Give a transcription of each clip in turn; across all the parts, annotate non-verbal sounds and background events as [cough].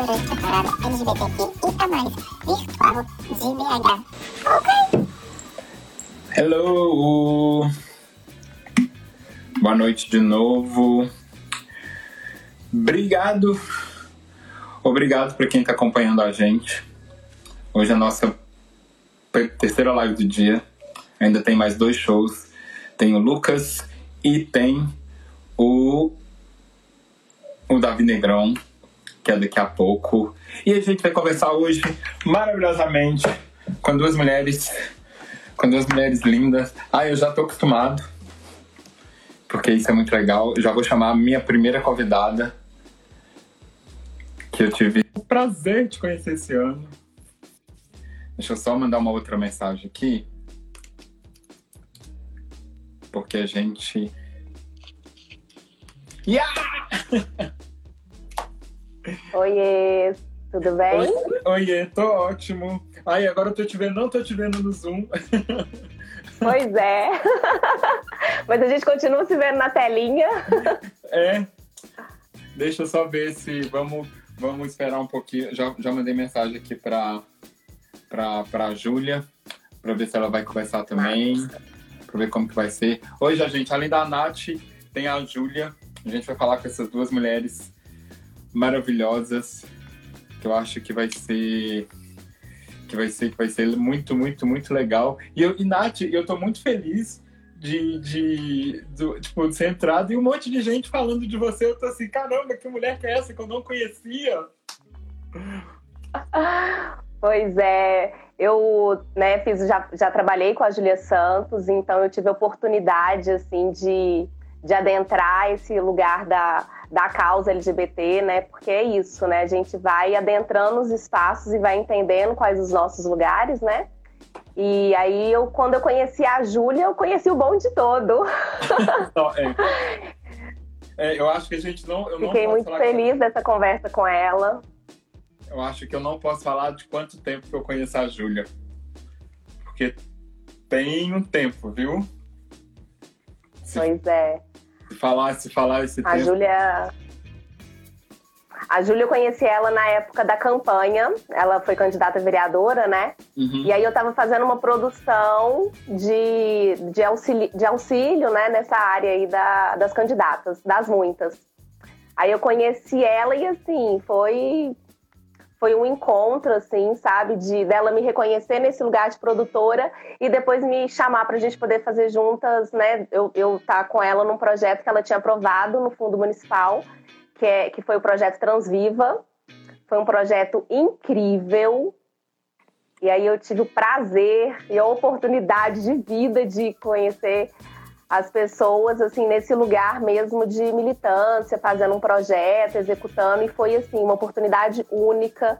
durante a parada LGBTQ e a mais virtual de BH. Ok? Hello! Boa noite de novo. Obrigado. Obrigado para quem está acompanhando a gente. Hoje é a nossa terceira live do dia. Ainda tem mais dois shows. Tem o Lucas e tem o, o Davi Negrão, é daqui a pouco. E a gente vai conversar hoje maravilhosamente com duas mulheres, com duas mulheres lindas. Ah, eu já tô acostumado, porque isso é muito legal. Já vou chamar a minha primeira convidada, que eu tive o prazer de conhecer esse ano. Deixa eu só mandar uma outra mensagem aqui. Porque a gente. Yeah! [laughs] Oiê, tudo bem? Oi, oiê, tô ótimo. Ai, agora eu tô te vendo, não tô te vendo no Zoom. [laughs] Pois é. [laughs] Mas a gente continua se vendo na telinha. É. Deixa eu só ver se. Vamos, vamos esperar um pouquinho. Já, já mandei mensagem aqui pra, pra, pra Júlia, pra ver se ela vai conversar também. Pra ver como que vai ser. Hoje, a gente, além da Nath, tem a Júlia. A gente vai falar com essas duas mulheres maravilhosas que eu acho que vai ser que vai ser que vai ser muito muito muito legal. E eu e Nath eu tô muito feliz de, de, de tipo de ser entrado e um monte de gente falando de você. Eu tô assim caramba que mulher que é essa que eu não conhecia? Pois é, eu né, fiz, já, já trabalhei com a Julia Santos, então eu tive a oportunidade assim de, de adentrar esse lugar da, da causa LGBT, né? Porque é isso, né? A gente vai adentrando os espaços e vai entendendo quais os nossos lugares, né? E aí, eu, quando eu conheci a Júlia, eu conheci o bonde todo. [laughs] Só, é. É, eu acho que a gente não eu não Fiquei posso muito feliz dessa conversa com ela. eu acho que eu não posso falar de quanto tempo que eu conheço a Júlia porque tem um tempo viu Pois é. Falar se falar esse A tempo Júlia. A Júlia, eu conheci ela na época da campanha. Ela foi candidata a vereadora, né? Uhum. E aí eu tava fazendo uma produção de, de, auxílio, de auxílio, né, nessa área aí da, das candidatas, das muitas. Aí eu conheci ela e assim, foi foi um encontro, assim, sabe, de dela me reconhecer nesse lugar de produtora e depois me chamar pra gente poder fazer juntas, né? Eu, eu tá com ela num projeto que ela tinha aprovado no Fundo Municipal, que, é, que foi o projeto Transviva. Foi um projeto incrível. E aí eu tive o prazer e a oportunidade de vida de conhecer as pessoas assim nesse lugar mesmo de militância, fazendo um projeto, executando e foi assim uma oportunidade única.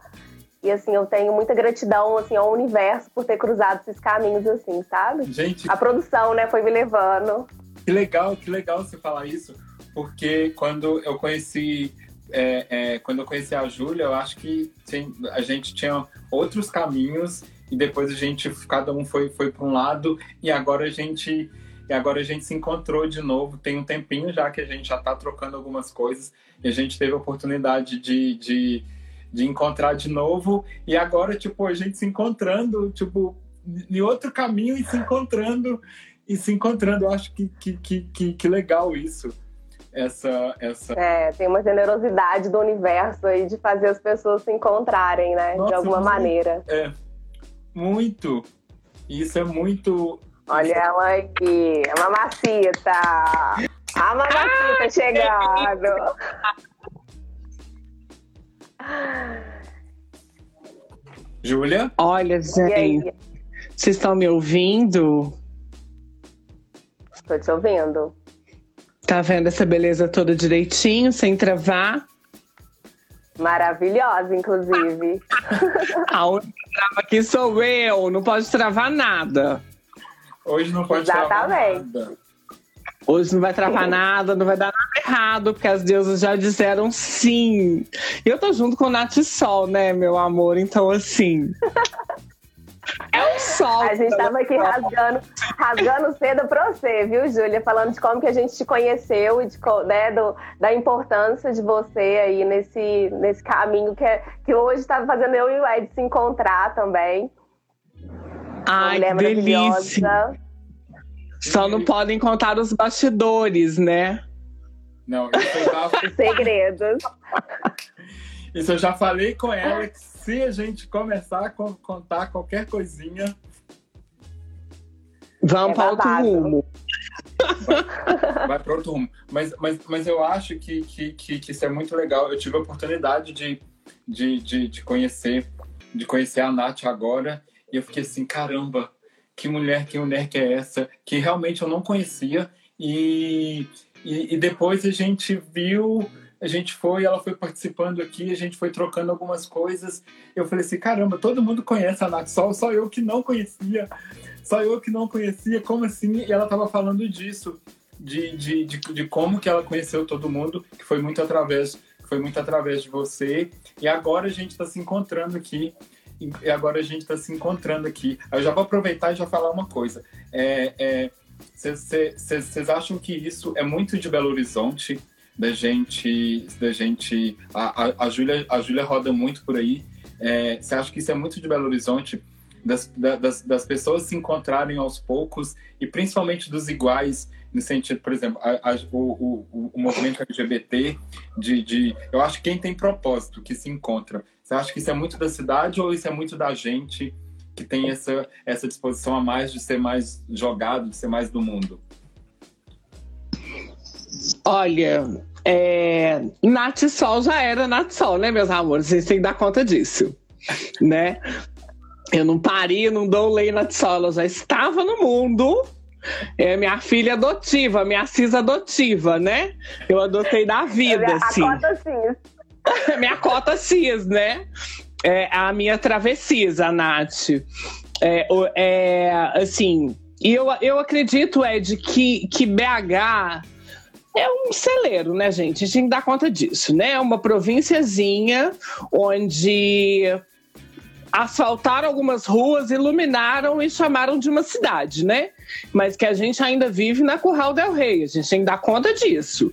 E assim, eu tenho muita gratidão assim ao universo por ter cruzado esses caminhos assim, sabe? gente A produção, né, foi me levando. Que legal, que legal você falar isso, porque quando eu conheci, é, é, quando eu conheci a Júlia, eu acho que a gente tinha outros caminhos e depois a gente, cada um foi, foi para um lado e agora a gente, e agora a gente se encontrou de novo. Tem um tempinho já que a gente já está trocando algumas coisas e a gente teve a oportunidade de, de, de encontrar de novo e agora tipo a gente se encontrando, tipo em outro caminho e se encontrando e se encontrando. Eu acho que, que, que, que, que legal isso. Essa, essa. É, tem uma generosidade do universo aí de fazer as pessoas se encontrarem, né, Nossa, de alguma muito. maneira. É, muito. Isso é muito. Olha ela aqui, a mamacita. A mamacita chegando. [laughs] Júlia? Olha, gente, vocês estão me ouvindo? tô te ouvindo. Tá vendo essa beleza toda direitinho, sem travar? Maravilhosa, inclusive. [laughs] A única que trava aqui sou eu, não pode travar nada. Hoje não pode travar Exatamente. nada. Hoje não vai travar nada, não vai dar nada errado, porque as deusas já disseram sim. E eu tô junto com o Nath Sol, né, meu amor? Então, assim. [laughs] É o solta. A gente tava aqui rasgando, rasgando cedo pra você, viu, Júlia? Falando de como que a gente te conheceu e de, né, do, da importância de você aí nesse, nesse caminho que, é, que hoje tá fazendo eu e o Ed se encontrar também. Ai, que delícia. Só não podem contar os bastidores, né? Não, isso eu já... Segredos. [laughs] Isso eu já falei com ela que se a gente começar a contar qualquer coisinha. Vamos é para outro rumo. [laughs] Vai, vai para outro rumo. Mas, mas, mas eu acho que, que, que, que, isso é muito legal. Eu tive a oportunidade de, de, de, de conhecer de conhecer a Nath agora e eu fiquei assim, caramba, que mulher, que mulher que é essa? Que realmente eu não conhecia e, e, e depois a gente viu a gente foi, ela foi participando aqui, a gente foi trocando algumas coisas. Eu falei assim, caramba, todo mundo conhece a Nath Sol, só eu que não conhecia. Só eu que não conhecia, como assim? E ela estava falando disso, de, de, de, de, como que ela conheceu todo mundo, que foi muito através, foi muito através de você. E agora a gente está se encontrando aqui. E agora a gente está se encontrando aqui. Eu já vou aproveitar e já falar uma coisa. Vocês é, é, acham que isso é muito de Belo Horizonte? da gente, da gente a, a, a Júlia a Júlia roda muito por aí. É, você acha que isso é muito de Belo Horizonte? Das, das, das, pessoas se encontrarem aos poucos e principalmente dos iguais no sentido, por exemplo, a, a, o, o, o, movimento LGBT de, de, eu acho que quem tem propósito que se encontra. Você acha que isso é muito da cidade ou isso é muito da gente que tem essa essa disposição a mais de ser mais jogado, de ser mais do mundo? Olha, é, Nath Sol já era Nath Sol, né, meus amores? Vocês têm que dar conta disso, né? Eu não pari, não dou lei Nath Sol, ela já estava no mundo. É minha filha adotiva, minha cis adotiva, né? Eu adotei da vida, assim. A cis. [laughs] minha cota cis, né? É a minha travessia, a Nath. É, é, assim, e eu, eu acredito, Ed, que, que BH é um celeiro, né, gente? A gente dar conta disso, né? É uma provínciazinha onde asfaltaram algumas ruas, iluminaram e chamaram de uma cidade, né? Mas que a gente ainda vive na Curral del Rei. A gente tem que dar conta disso.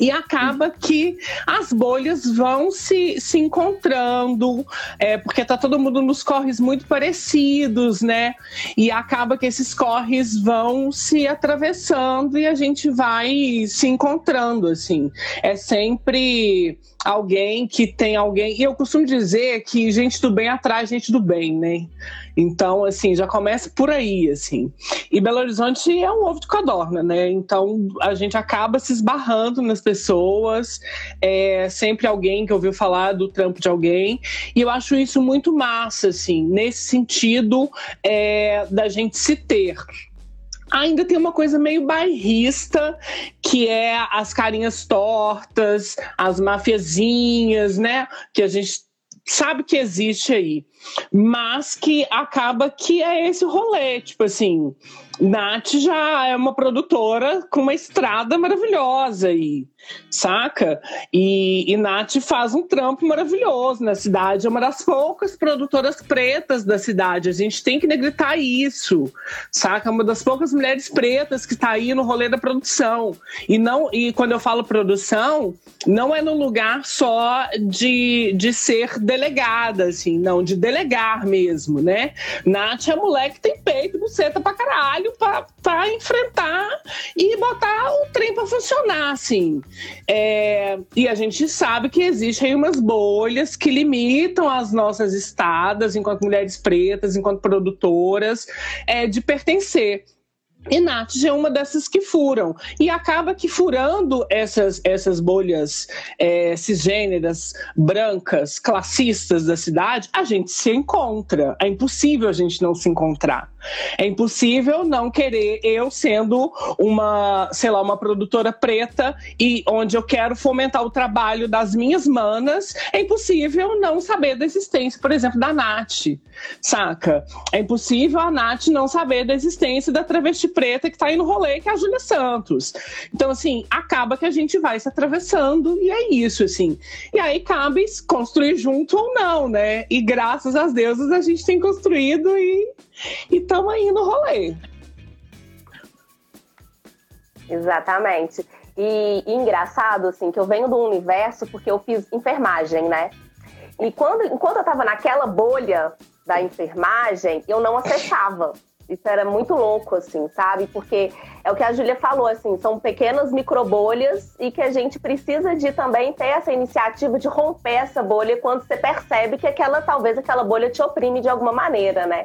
E acaba que as bolhas vão se, se encontrando, é, porque tá todo mundo nos corres muito parecidos, né? E acaba que esses corres vão se atravessando e a gente vai se encontrando, assim. É sempre alguém que tem alguém. E eu costumo dizer que gente do bem atrai gente do bem, né? Então, assim, já começa por aí, assim. E Belo Horizonte é um ovo de codorna, né? Então, a gente acaba se esbarrando nas pessoas, é sempre alguém que ouviu falar do trampo de alguém. E eu acho isso muito massa, assim, nesse sentido é, da gente se ter ainda tem uma coisa meio bairrista, que é as carinhas tortas, as mafiazinhas, né? Que a gente sabe que existe aí, mas que acaba que é esse rolê, tipo assim, Nath já é uma produtora com uma estrada maravilhosa aí, saca? E, e Nath faz um trampo maravilhoso na cidade, é uma das poucas produtoras pretas da cidade, a gente tem que negritar isso, saca? Uma das poucas mulheres pretas que está aí no rolê da produção. E não e quando eu falo produção, não é no lugar só de, de ser delegada, assim, não, de delegar mesmo, né? Nath é mulher que tem peito, buceta pra caralho, para enfrentar e botar o trem para funcionar, assim. É, e a gente sabe que existem umas bolhas que limitam as nossas estadas enquanto mulheres pretas, enquanto produtoras, é, de pertencer. E Nath é uma dessas que furam. E acaba que furando essas, essas bolhas é, cisgêneras, brancas, classistas da cidade, a gente se encontra. É impossível a gente não se encontrar. É impossível não querer, eu sendo uma, sei lá, uma produtora preta e onde eu quero fomentar o trabalho das minhas manas, é impossível não saber da existência, por exemplo, da Nath, saca? É impossível a Nath não saber da existência da travesti preta que tá aí no rolê, que é a Júlia Santos. Então, assim, acaba que a gente vai se atravessando e é isso, assim. E aí cabe construir junto ou não, né? E graças às deusas a gente tem construído e estamos aí no rolê. Exatamente. E, e, engraçado, assim, que eu venho do universo porque eu fiz enfermagem, né? E quando, enquanto eu estava naquela bolha da enfermagem, eu não acessava. Isso era muito louco, assim, sabe? Porque é o que a Júlia falou, assim, são pequenas microbolhas e que a gente precisa de também ter essa iniciativa de romper essa bolha quando você percebe que aquela, talvez aquela bolha te oprime de alguma maneira, né?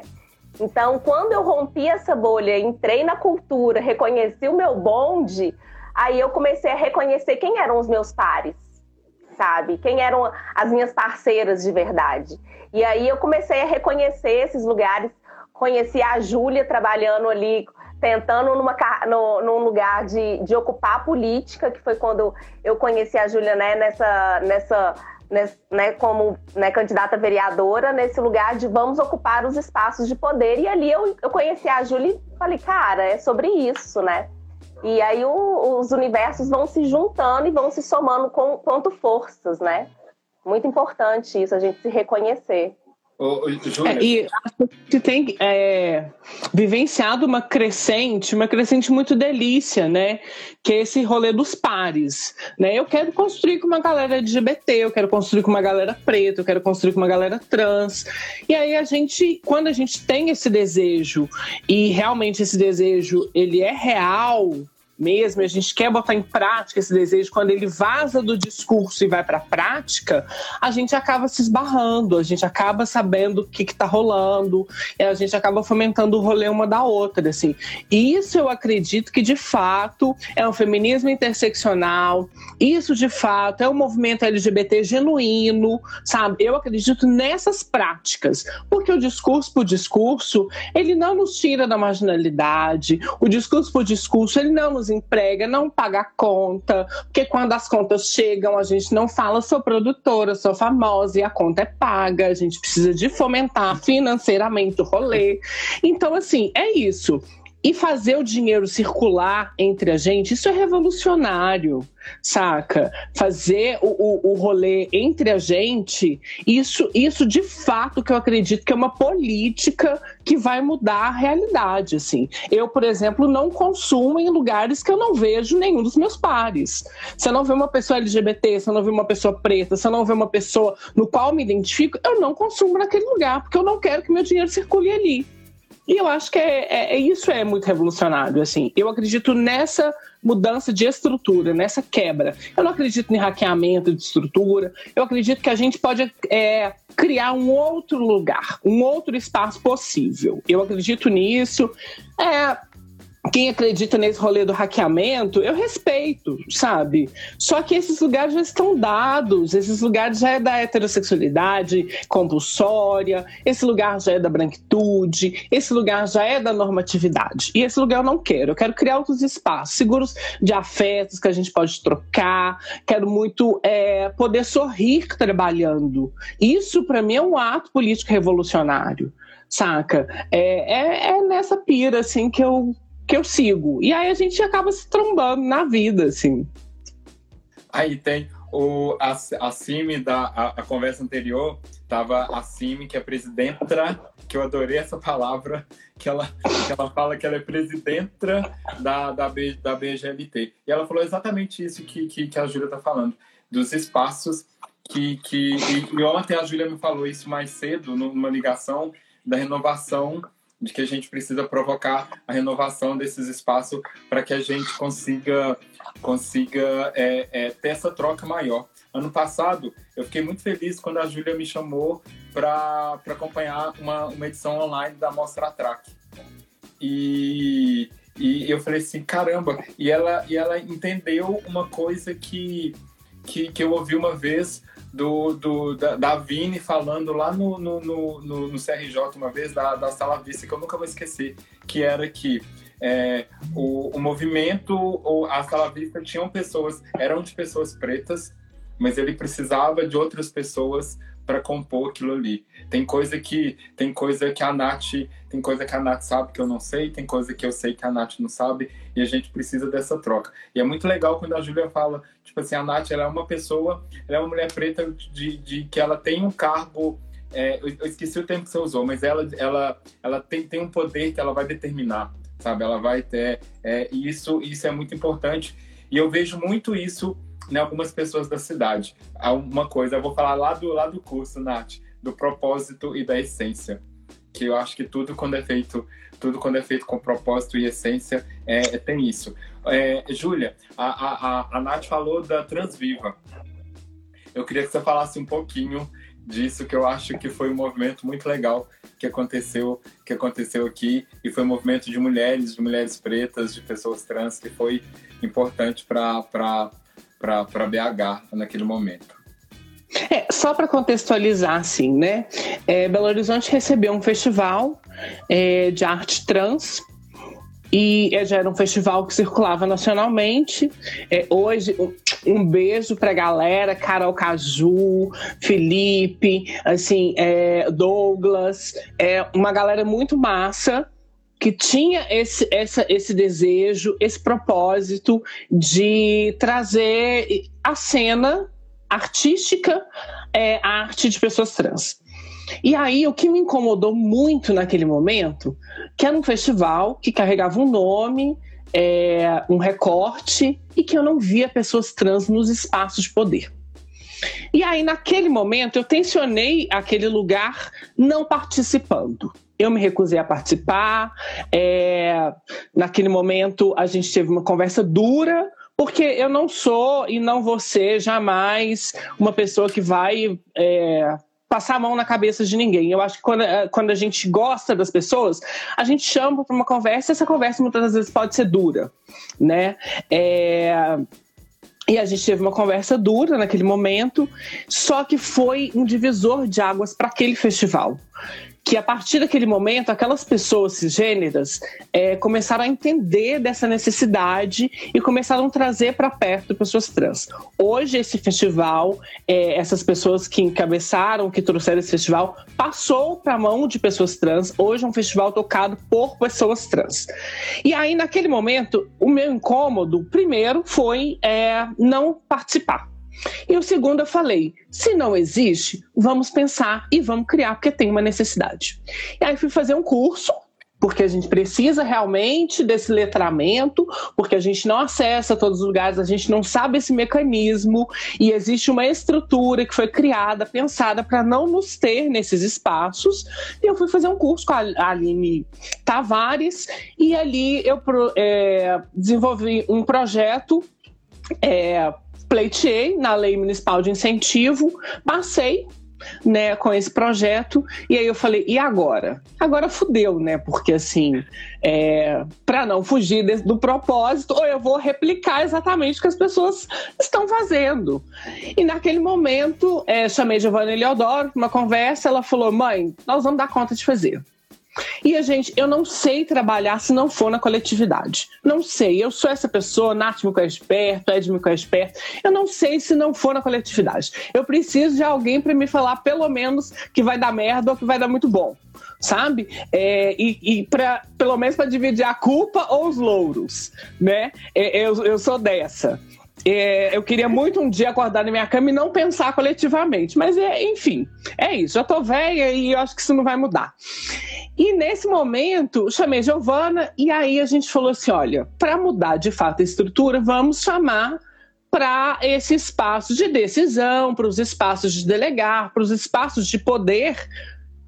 Então, quando eu rompi essa bolha, entrei na cultura, reconheci o meu bonde, aí eu comecei a reconhecer quem eram os meus pares, sabe? Quem eram as minhas parceiras de verdade. E aí eu comecei a reconhecer esses lugares conheci a Júlia trabalhando ali, tentando numa, no, num lugar de, de ocupar a política, que foi quando eu conheci a Júlia né, nessa, nessa, nessa né, como né, candidata vereadora, nesse lugar de vamos ocupar os espaços de poder. E ali eu, eu conheci a Júlia e falei, cara, é sobre isso, né? E aí o, os universos vão se juntando e vão se somando com, quanto forças, né? Muito importante isso, a gente se reconhecer. É, e a gente tem é, vivenciado uma crescente, uma crescente muito delícia, né? Que é esse rolê dos pares. Né? Eu quero construir com uma galera LGBT, eu quero construir com uma galera preta, eu quero construir com uma galera trans. E aí a gente, quando a gente tem esse desejo, e realmente esse desejo ele é real, mesmo, a gente quer botar em prática esse desejo, quando ele vaza do discurso e vai para a prática, a gente acaba se esbarrando, a gente acaba sabendo o que está rolando, a gente acaba fomentando o rolê uma da outra, assim. Isso eu acredito que de fato é um feminismo interseccional, isso de fato é um movimento LGBT genuíno, sabe? Eu acredito nessas práticas, porque o discurso por discurso, ele não nos tira da marginalidade, o discurso por discurso, ele não nos emprega, não paga a conta, porque quando as contas chegam, a gente não fala sou produtora, sou famosa e a conta é paga, a gente precisa de fomentar financeiramente o rolê. Então, assim, é isso. E fazer o dinheiro circular entre a gente, isso é revolucionário, saca? Fazer o, o, o, rolê entre a gente, isso, isso de fato que eu acredito que é uma política que vai mudar a realidade, assim. Eu, por exemplo, não consumo em lugares que eu não vejo nenhum dos meus pares. Se eu não ver uma pessoa LGBT, se eu não ver uma pessoa preta, se eu não ver uma pessoa no qual me identifico, eu não consumo naquele lugar, porque eu não quero que meu dinheiro circule ali. E eu acho que é, é, é, isso é muito revolucionário, assim. Eu acredito nessa mudança de estrutura, nessa quebra. Eu não acredito em hackeamento de estrutura. Eu acredito que a gente pode é, criar um outro lugar, um outro espaço possível. Eu acredito nisso. É, quem acredita nesse rolê do hackeamento, eu respeito, sabe? Só que esses lugares já estão dados, esses lugares já é da heterossexualidade compulsória, esse lugar já é da branquitude, esse lugar já é da normatividade. E esse lugar eu não quero. Eu quero criar outros espaços, seguros de afetos que a gente pode trocar. Quero muito é, poder sorrir trabalhando. Isso, para mim, é um ato político revolucionário saca? É, é, é, nessa pira, assim, que eu, que eu sigo. E aí a gente acaba se trombando na vida, assim. Aí tem o, a, a CIMI da a, a, conversa anterior, tava a CIMI, que é presidenta, que eu adorei essa palavra, que ela, que ela fala que ela é presidenta da, da, B, da BGLT. E ela falou exatamente isso que, que, que a Júlia tá falando, dos espaços que. que e, e ontem a Júlia me falou isso mais cedo, numa ligação da renovação de que a gente precisa provocar a renovação desses espaços para que a gente consiga, consiga é, é, ter essa troca maior. Ano passado, eu fiquei muito feliz quando a Júlia me chamou para acompanhar uma, uma edição online da Mostra Track. E, e eu falei assim, caramba! E ela, e ela entendeu uma coisa que, que, que eu ouvi uma vez do, do, da, da Vini falando lá no, no, no, no, CRJ uma vez, da, da Sala Vista, que eu nunca vou esquecer, que era que é, o, o movimento, ou a Sala Vista tinham pessoas, eram de pessoas pretas, mas ele precisava de outras pessoas para compor aquilo ali. Tem coisa que tem coisa que a Nath, tem coisa que a Nath sabe que eu não sei, tem coisa que eu sei que a Nath não sabe, e a gente precisa dessa troca. E é muito legal quando a Júlia fala, tipo assim, a Nath ela é uma pessoa, ela é uma mulher preta de, de que ela tem um cargo é, eu, esqueci o tempo que você usou, mas ela, ela, ela tem, tem um poder que ela vai determinar, sabe? Ela vai ter. É, isso, isso é muito importante. E eu vejo muito isso em algumas pessoas da cidade. Uma coisa, eu vou falar lá do, lá do curso, Nath, do propósito e da essência. Que eu acho que tudo quando é feito, tudo quando é feito com propósito e essência, é, é tem isso. É, Júlia, a, a, a Nath falou da Transviva. Eu queria que você falasse um pouquinho disso, que eu acho que foi um movimento muito legal que aconteceu, que aconteceu aqui, e foi um movimento de mulheres, de mulheres pretas, de pessoas trans, que foi importante para BH naquele momento. É, só para contextualizar, assim, né? É, Belo Horizonte recebeu um festival é, de arte trans e já era um festival que circulava nacionalmente. É, hoje, um, beijo pra galera, Carol Caju, Felipe, assim, é, Douglas, é uma galera muito massa que tinha esse, essa, esse desejo, esse propósito de trazer a cena artística, é, a arte de pessoas trans. E aí, o que me incomodou muito naquele momento, que era um festival que carregava um nome, é, um recorte, e que eu não via pessoas trans nos espaços de poder. E aí, naquele momento, eu tensionei aquele lugar não participando. Eu me recusei a participar. É, naquele momento, a gente teve uma conversa dura, porque eu não sou e não vou ser jamais uma pessoa que vai é, passar a mão na cabeça de ninguém. Eu acho que quando, eh, quando a gente gosta das pessoas, a gente chama para uma conversa e essa conversa muitas vezes pode ser dura, né? É... E a gente teve uma conversa dura naquele momento, só que foi um divisor de águas para aquele festival que a partir daquele momento, aquelas pessoas cisgêneras é, começaram a entender dessa necessidade e começaram a trazer para perto pessoas trans. Hoje, esse festival, é, essas pessoas que encabeçaram, que trouxeram esse festival, passou para a mão de pessoas trans. Hoje é um festival tocado por pessoas trans. E aí, naquele momento, o meu incômodo, primeiro, foi é, não participar e o segundo, eu falei: se não existe, vamos pensar e vamos criar, porque tem uma necessidade. E aí fui fazer um curso porque a gente precisa realmente desse letramento, porque a gente não acessa todos os lugares, a gente não sabe esse mecanismo e existe uma estrutura que foi criada, pensada para não nos ter nesses espaços. E eu fui fazer um curso com a Aline Tavares e ali eu é, desenvolvi um projeto é, pleiteei na lei municipal de incentivo, passei né, com esse projeto. E aí eu falei, e agora? Agora fudeu, né? Porque assim, é, para não fugir do propósito, ou eu vou replicar exatamente o que as pessoas estão fazendo. E naquele momento, é, chamei Giovanna Eleodoro, uma conversa, ela falou: mãe, nós vamos dar conta de fazer. E a gente, eu não sei trabalhar se não for na coletividade. Não sei. Eu sou essa pessoa, Nath me conhece perto, Ed me conhece perto. Eu não sei se não for na coletividade. Eu preciso de alguém para me falar, pelo menos, que vai dar merda ou que vai dar muito bom. Sabe? É, e e pra, pelo menos para dividir a culpa ou os louros. Né? É, eu, eu sou dessa. É, eu queria muito um dia acordar na minha cama e não pensar coletivamente. Mas, é, enfim, é isso. Já tô velha e eu acho que isso não vai mudar. E nesse momento, chamei Giovana e aí a gente falou assim: olha, para mudar de fato a estrutura, vamos chamar para esse espaço de decisão, para os espaços de delegar, para os espaços de poder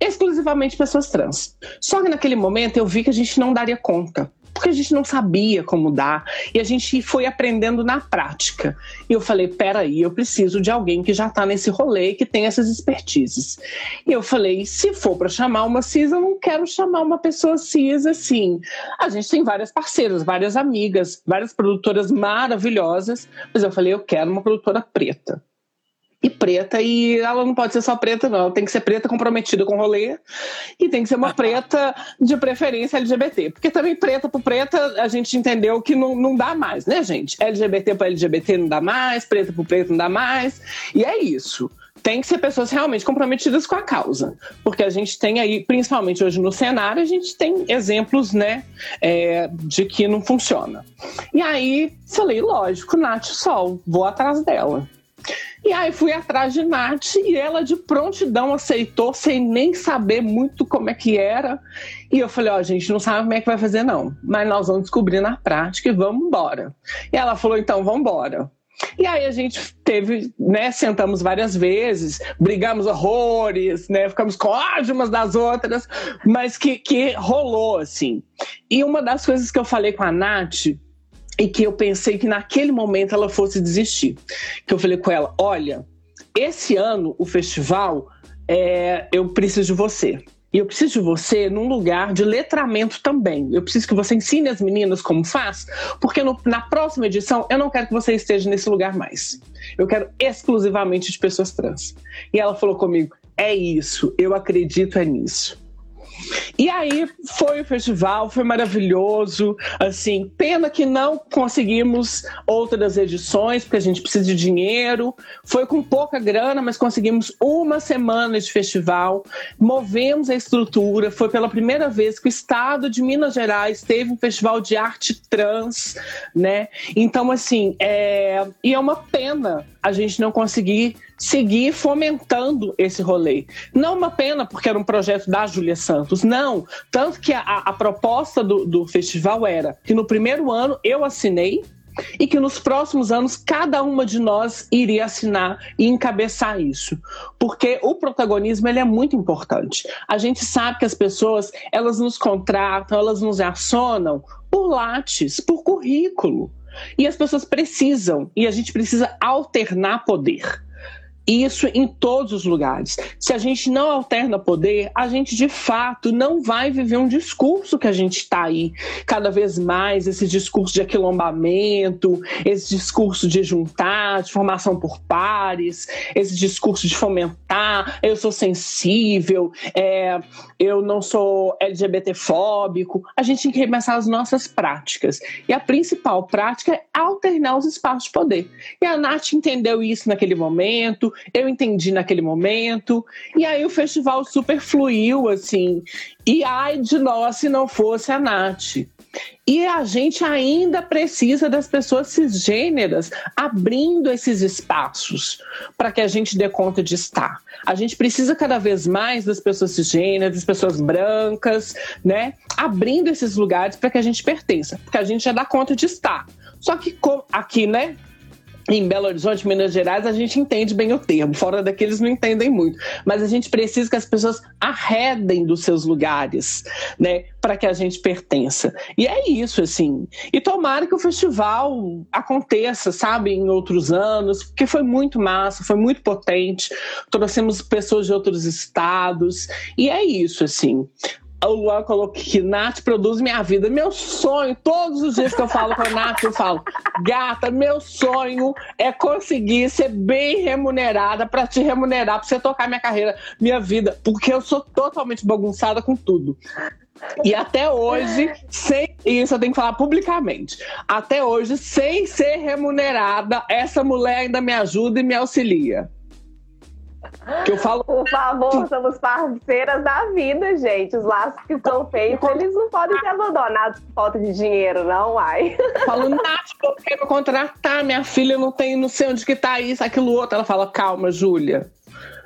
exclusivamente pessoas trans. Só que naquele momento eu vi que a gente não daria conta porque a gente não sabia como dar e a gente foi aprendendo na prática. E eu falei: peraí, eu preciso de alguém que já está nesse rolê, que tem essas expertises. E eu falei: se for para chamar uma CIS, eu não quero chamar uma pessoa CIS assim. A gente tem várias parceiras, várias amigas, várias produtoras maravilhosas, mas eu falei: eu quero uma produtora preta e preta, e ela não pode ser só preta, não. Ela tem que ser preta comprometida com o rolê e tem que ser uma preta de preferência LGBT. Porque também preta por preta, a gente entendeu que não, não dá mais, né, gente? LGBT para LGBT não dá mais, preta por preta não dá mais. E é isso tem que ser pessoas realmente comprometidas com a causa. Porque a gente tem aí, principalmente hoje no cenário, a gente tem exemplos, né, é, de que não funciona. E aí, falei, lógico, Nath Sol, vou atrás dela E aí fui atrás de Nath e ela de prontidão aceitou, sem nem saber muito como é que era. E eu falei, ó, oh, gente, não sabe como é que vai fazer não, mas nós vamos descobrir na prática e vamos embora. E ela falou, então, vamos embora. E aí a gente teve, né, sentamos várias vezes, brigamos horrores, né, ficamos com ódio umas das outras, mas que, que rolou, assim. E uma das coisas que eu falei com a Nath, e que eu pensei que naquele momento ela fosse desistir, que eu falei com ela, olha, esse ano o festival, é, eu preciso de você. E eu preciso de você num lugar de letramento também. Eu preciso que você ensine as meninas como faz, porque no, na próxima edição eu não quero que você esteja nesse lugar mais. Eu quero exclusivamente de pessoas trans. E ela falou comigo: é isso, eu acredito é nisso. E aí foi o festival, foi maravilhoso. Assim, pena que não conseguimos outras edições, porque a gente precisa de dinheiro. Foi com pouca grana, mas conseguimos uma semana de festival. Movemos a estrutura. Foi pela primeira vez que o estado de Minas Gerais teve um festival de arte trans, né? Então, assim, é... e é uma pena a gente não conseguir seguir fomentando esse rolê. Não uma pena porque era um projeto da Júlia Santos, não. Tanto que a, a proposta do, do festival era que no primeiro ano eu assinei e que nos próximos anos cada uma de nós iria assinar e encabeçar isso, porque o protagonismo ele é muito importante. A gente sabe que as pessoas elas nos contratam, elas nos acionam por lates, por currículo. E as pessoas precisam, e a gente precisa alternar poder isso em todos os lugares. Se a gente não alterna poder, a gente de fato não vai viver um discurso que a gente está aí cada vez mais, esse discurso de aquilombamento, esse discurso de juntar, de formação por pares, esse discurso de fomentar, eu sou sensível, é, eu não sou LGBTfóbico. A gente tem que repensar as nossas práticas. E a principal prática é alternar os espaços de poder. E a Nath entendeu isso naquele momento, eu entendi naquele momento. E aí o festival super fluiu, assim. E ai de nós se não fosse a Nath. E a gente ainda precisa das pessoas cisgêneras abrindo esses espaços para que a gente dê conta de estar. A gente precisa cada vez mais das pessoas cisgêneras, das pessoas brancas, né? Abrindo esses lugares para que a gente pertença, porque a gente já dá conta de estar. Só que aqui, né? Em Belo Horizonte, Minas Gerais, a gente entende bem o termo. Fora daqui, eles não entendem muito. Mas a gente precisa que as pessoas arredem dos seus lugares, né? Para que a gente pertença. E é isso, assim. E tomara que o festival aconteça, sabe, em outros anos, porque foi muito massa, foi muito potente. Trouxemos pessoas de outros estados. E é isso, assim o Luan colocou que Nath produz minha vida. Meu sonho, todos os dias que eu falo com a Nath, eu falo, gata, meu sonho é conseguir ser bem remunerada para te remunerar, para você tocar minha carreira, minha vida, porque eu sou totalmente bagunçada com tudo. E até hoje, sem isso eu tenho que falar publicamente. Até hoje, sem ser remunerada, essa mulher ainda me ajuda e me auxilia. Que eu falo. Por favor, somos parceiras da vida, gente. Os laços que são feitos, eles não podem ser abandonados por falta de dinheiro, não, ai. Falo, Nath, eu quero contratar, minha filha não tem, não sei onde que tá isso, aquilo outro. Ela fala, calma, Júlia.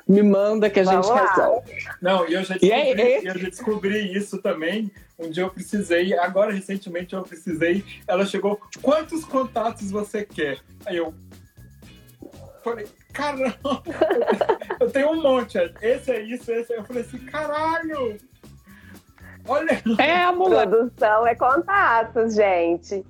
Me manda que a Vamos gente lá. resolve. Não, e eu já, descobri, aí, eu já descobri isso também. Um dia eu precisei, agora recentemente eu precisei. Ela chegou, quantos contatos você quer? Aí eu falei, caramba, eu tenho um monte. Esse é isso, esse é. Eu falei assim, caralho! Olha! É, a Produção é contatos, gente.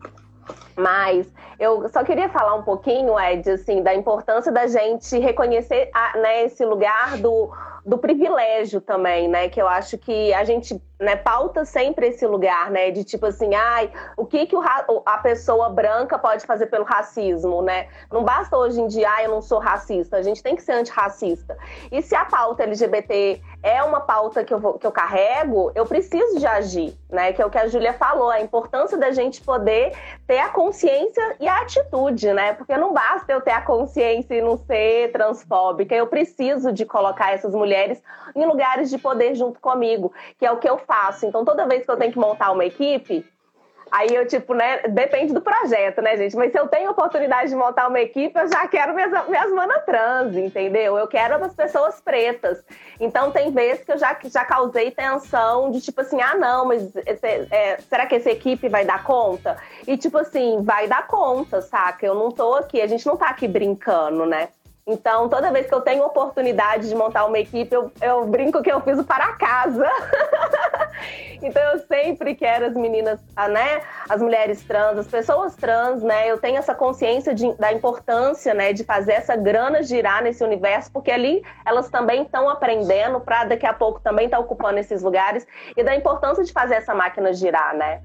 Mas eu só queria falar um pouquinho, Ed, assim, da importância da gente reconhecer a, né, esse lugar do, do privilégio também, né? Que eu acho que a gente né, pauta sempre esse lugar, né? De tipo assim, ai, o que, que o, a pessoa branca pode fazer pelo racismo, né? Não basta hoje em dia, ai, eu não sou racista, a gente tem que ser antirracista. E se a pauta LGBT é uma pauta que eu, vou, que eu carrego, eu preciso de agir, né? Que é o que a Júlia falou, a importância da gente poder ter a consciência e a atitude, né? Porque não basta eu ter a consciência e não ser transfóbica, eu preciso de colocar essas mulheres em lugares de poder junto comigo, que é o que eu faço. Então, toda vez que eu tenho que montar uma equipe, Aí eu, tipo, né, depende do projeto, né, gente? Mas se eu tenho oportunidade de montar uma equipe, eu já quero minhas, minhas manas trans, entendeu? Eu quero as pessoas pretas. Então tem vezes que eu já, já causei tensão de tipo assim, ah, não, mas esse, é, será que essa equipe vai dar conta? E tipo assim, vai dar conta, saca? Eu não tô aqui, a gente não tá aqui brincando, né? Então, toda vez que eu tenho oportunidade de montar uma equipe, eu, eu brinco que eu fiz para casa. [laughs] então, eu sempre quero as meninas, né, as mulheres trans, as pessoas trans, né, eu tenho essa consciência de, da importância, né, de fazer essa grana girar nesse universo, porque ali elas também estão aprendendo para daqui a pouco também estar tá ocupando esses lugares e da importância de fazer essa máquina girar, né?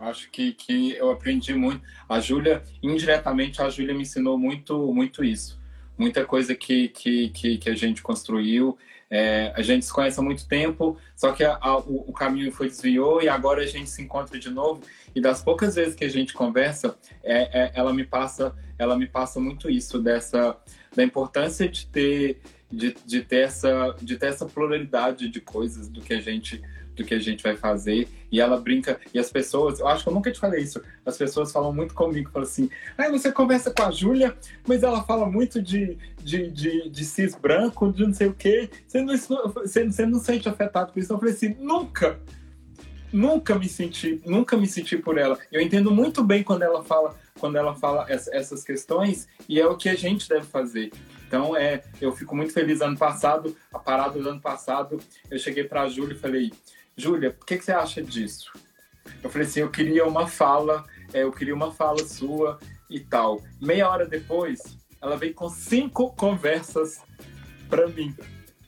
Acho que, que eu aprendi muito. A Júlia, indiretamente, a Júlia me ensinou muito, muito isso muita coisa que, que, que, que a gente construiu. É, a gente se conhece há muito tempo, só que a, a, o, o, caminho foi desviou e agora a gente se encontra de novo. E das poucas vezes que a gente conversa, é, é, ela me passa, ela me passa muito isso dessa da importância de ter de, de ter essa de ter essa pluralidade de coisas do que a gente do que a gente vai fazer. E ela brinca, e as pessoas, eu acho que eu nunca te falei isso, as pessoas falam muito comigo, falam assim, ah, você conversa com a Júlia, mas ela fala muito de, de, de, de cis branco, de não sei o quê, você não, você, você não sente afetado por isso? Eu falei assim, nunca! Nunca me senti, nunca me senti por ela. Eu entendo muito bem quando ela fala, quando ela fala essas questões e é o que a gente deve fazer. Então, é, eu fico muito feliz. Ano passado, a parada do ano passado, eu cheguei para a Júlia e falei: Júlia, o que, que, você acha disso? Eu falei assim, eu queria uma fala, é, eu queria uma fala sua e tal. Meia hora depois, ela veio com cinco conversas para mim.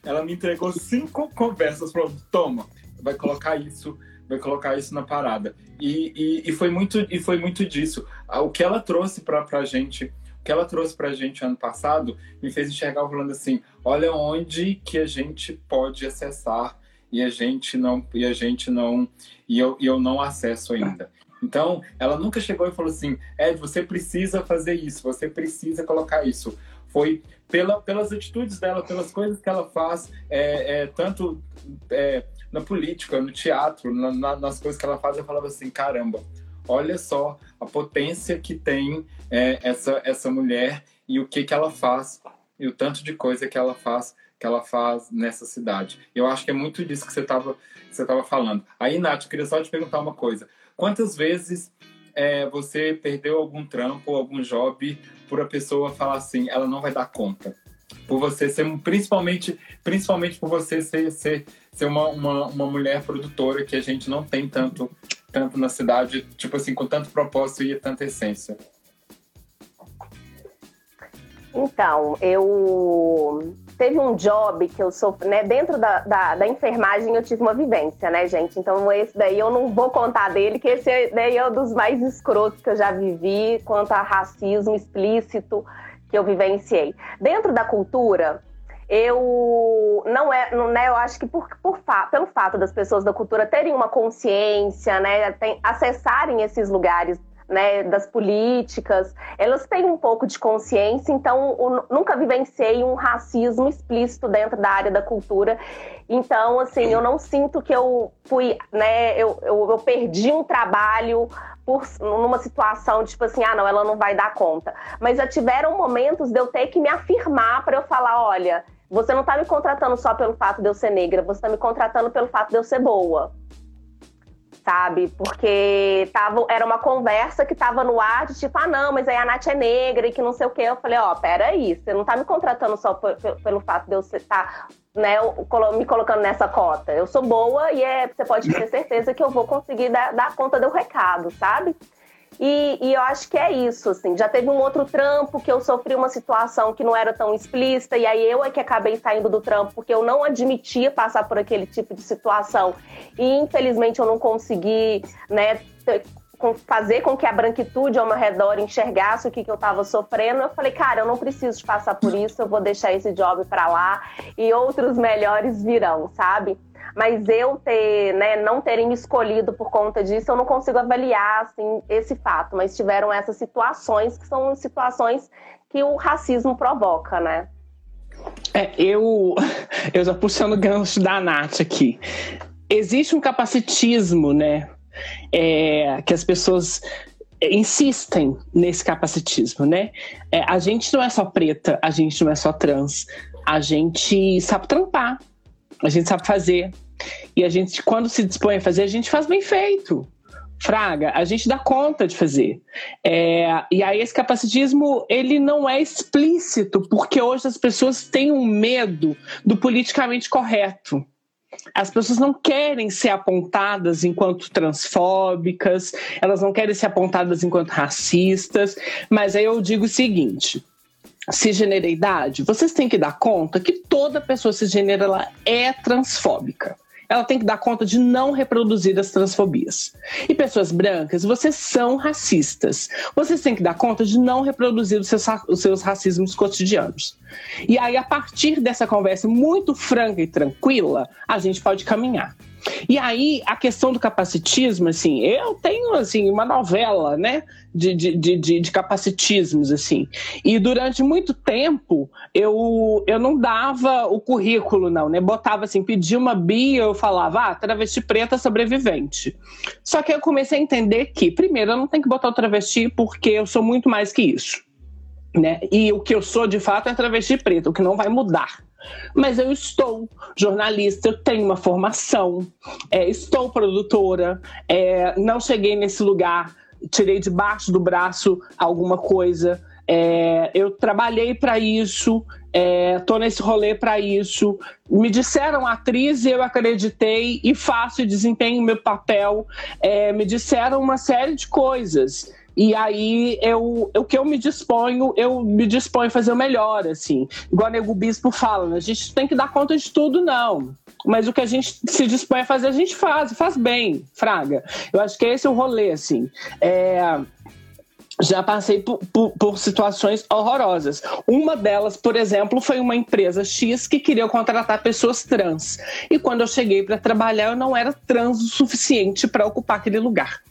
Ela me entregou cinco conversas, falou, toma, vai colocar isso, vai colocar isso na parada. E, e, e foi muito e foi muito disso. O que ela trouxe para a gente, o que ela trouxe para a gente ano passado, me fez enxergar falando assim, olha onde que a gente pode acessar e a gente não e a gente não e eu, e eu não acesso ainda. Então, ela nunca chegou e falou assim: Ed, você precisa fazer isso, você precisa colocar isso. Foi pela, pelas atitudes dela, pelas coisas que ela faz, é, é tanto é, na política, no teatro, na, na, nas coisas que ela faz, eu falava assim: caramba, olha só a potência que tem é, essa, essa mulher e o que, que ela faz, e o tanto de coisa que ela faz que ela faz nessa cidade. Eu acho que é muito disso que você estava você tava falando. Aí, Nath, eu queria só te perguntar uma coisa. Quantas vezes é, você perdeu algum trampo, algum job, por a pessoa falar assim, ela não vai dar conta? Por você ser, principalmente, principalmente por você ser, ser, ser uma, uma, uma mulher produtora que a gente não tem tanto, tanto na cidade, tipo assim, com tanto propósito e tanta essência. Então, eu teve um job que eu sofri, né? Dentro da, da, da, enfermagem eu tive uma vivência, né, gente? Então esse daí eu não vou contar dele, que esse daí é um dos mais escrotos que eu já vivi quanto a racismo explícito que eu vivenciei. Dentro da cultura, eu não é, não, né, eu acho que por, por pelo fato das pessoas da cultura terem uma consciência, né, tem, acessarem esses lugares né, das políticas, elas têm um pouco de consciência, então eu nunca vivenciei um racismo explícito dentro da área da cultura. Então, assim, eu não sinto que eu fui, né, eu, eu, eu perdi um trabalho por, numa situação tipo assim, ah, não, ela não vai dar conta. Mas já tiveram momentos de eu ter que me afirmar para eu falar, olha, você não está me contratando só pelo fato de eu ser negra, você está me contratando pelo fato de eu ser boa sabe? Porque tava, era uma conversa que tava no ar de tipo, ah, não, mas aí a Nath é negra e que não sei o quê. Eu falei, ó, oh, peraí, você não tá me contratando só pelo fato de eu estar tá, né, me colocando nessa cota. Eu sou boa e é, você pode ter certeza que eu vou conseguir dar, dar conta do recado, sabe? E, e, eu acho que é isso, assim. Já teve um outro trampo que eu sofri uma situação que não era tão explícita, e aí eu é que acabei saindo do trampo porque eu não admitia passar por aquele tipo de situação. E infelizmente eu não consegui, né, fazer com que a branquitude ao meu redor enxergasse o que, que eu estava sofrendo. Eu falei, cara, eu não preciso passar por isso, eu vou deixar esse job para lá e outros melhores virão, sabe? Mas eu ter, né, não terem me escolhido por conta disso, eu não consigo avaliar assim, esse fato, mas tiveram essas situações que são situações que o racismo provoca, né? É, eu, [laughs] eu já puxando o gancho da Nath aqui. Existe um capacitismo, né? é, que as pessoas insistem nesse capacitismo, né? É, a gente não é só preta, a gente não é só trans, a gente sabe trampar, a gente sabe fazer. E a gente, quando se dispõe a fazer, a gente faz bem feito. Fraga, a gente dá conta de fazer. É, e aí esse capacitismo, ele não é explícito, porque hoje as pessoas têm um medo do politicamente correto. As pessoas não querem ser apontadas enquanto transfóbicas, elas não querem ser apontadas enquanto racistas, mas aí eu digo o seguinte: cisgeneridade, vocês têm que dar conta que toda pessoa cisgênera ela é transfóbica ela tem que dar conta de não reproduzir as transfobias. E pessoas brancas, vocês são racistas. Vocês têm que dar conta de não reproduzir os seus, os seus racismos cotidianos. E aí, a partir dessa conversa muito franca e tranquila, a gente pode caminhar. E aí, a questão do capacitismo, assim, eu tenho, assim, uma novela, né, de, de, de, de, capacitismos, assim. E durante muito tempo, eu, eu não dava o currículo, não, né, botava, assim, pedia uma bio, eu falava, ah, travesti preta sobrevivente. Só que eu comecei a entender que, primeiro, eu não tenho que botar o travesti porque eu sou muito mais que isso. Né? E o que eu sou de fato é travesti preta, o que não vai mudar. Mas eu estou jornalista, eu tenho uma formação, é, estou produtora, é, não cheguei nesse lugar, tirei debaixo do braço alguma coisa. É, eu trabalhei para isso, estou nesse rolê para isso. Me disseram atriz e eu acreditei e faço e desempenho meu papel. É, me disseram uma série de coisas. E aí eu, o que eu me disponho, eu me disponho a fazer o melhor, assim. Igual o Bispo fala, né? a gente tem que dar conta de tudo, não. Mas o que a gente se dispõe a fazer, a gente faz, faz bem, fraga. Eu acho que esse é o rolê, assim. É já passei por, por, por, situações horrorosas. Uma delas, por exemplo, foi uma empresa X que queria contratar pessoas trans. E quando eu cheguei para trabalhar, eu não era trans o suficiente para ocupar aquele lugar.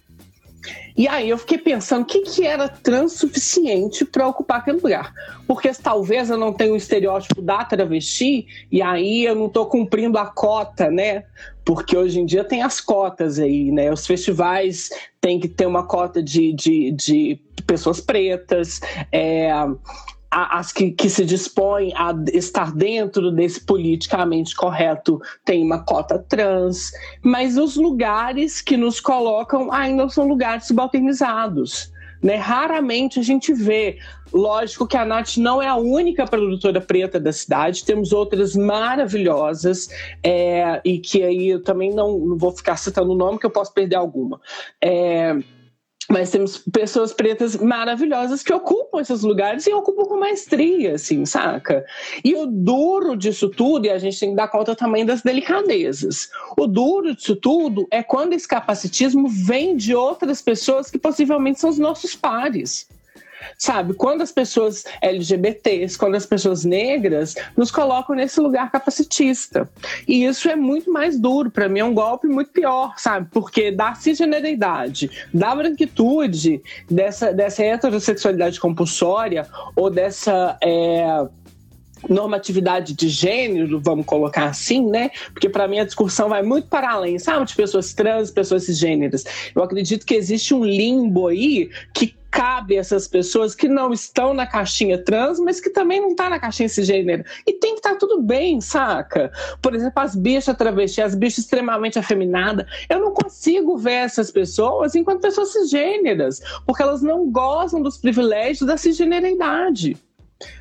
E aí eu fiquei pensando o que, que era trans suficiente para ocupar aquele lugar. Porque talvez eu não tenha o um estereótipo da travesti, e aí eu não estou cumprindo a cota, né? Porque hoje em dia tem as cotas aí, né? Os festivais têm que ter uma cota de, de, de pessoas pretas. É, as que, que, se dispõem a estar dentro desse politicamente correto têm uma cota trans, mas os lugares que nos colocam ainda são lugares subalternizados. Né? Raramente a gente vê. Lógico que a Nath não é a única produtora preta da cidade, temos outras maravilhosas, é, e que aí eu também não, não vou ficar citando o nome, que eu posso perder alguma. É, mas temos pessoas pretas maravilhosas que ocupam esses lugares e ocupam com maestria, assim, saca? E o duro disso tudo, e a gente tem que dar conta também das delicadezas. O duro disso tudo é quando esse capacitismo vem de outras pessoas que possivelmente são os nossos pares. Sabe, quando as pessoas LGBTs, quando as pessoas negras nos colocam nesse lugar capacitista. E isso é muito mais duro, para mim é um golpe muito pior, sabe? Porque da cisgeneridade, da branquitude, dessa, dessa heterossexualidade compulsória ou dessa. É, normatividade de gênero, vamos colocar assim, né? Porque para mim a discussão vai muito para além, sabe, de pessoas trans, pessoas cisgêneras. Eu acredito que existe um limbo aí que cabe essas pessoas que não estão na caixinha trans, mas que também não tá na caixinha cisgênero. E tem que estar tá tudo bem, saca? Por exemplo, as bichas travestis, as bichas extremamente afeminadas. Eu não consigo ver essas pessoas enquanto pessoas cisgêneras, porque elas não gozam dos privilégios da cisgeneridade.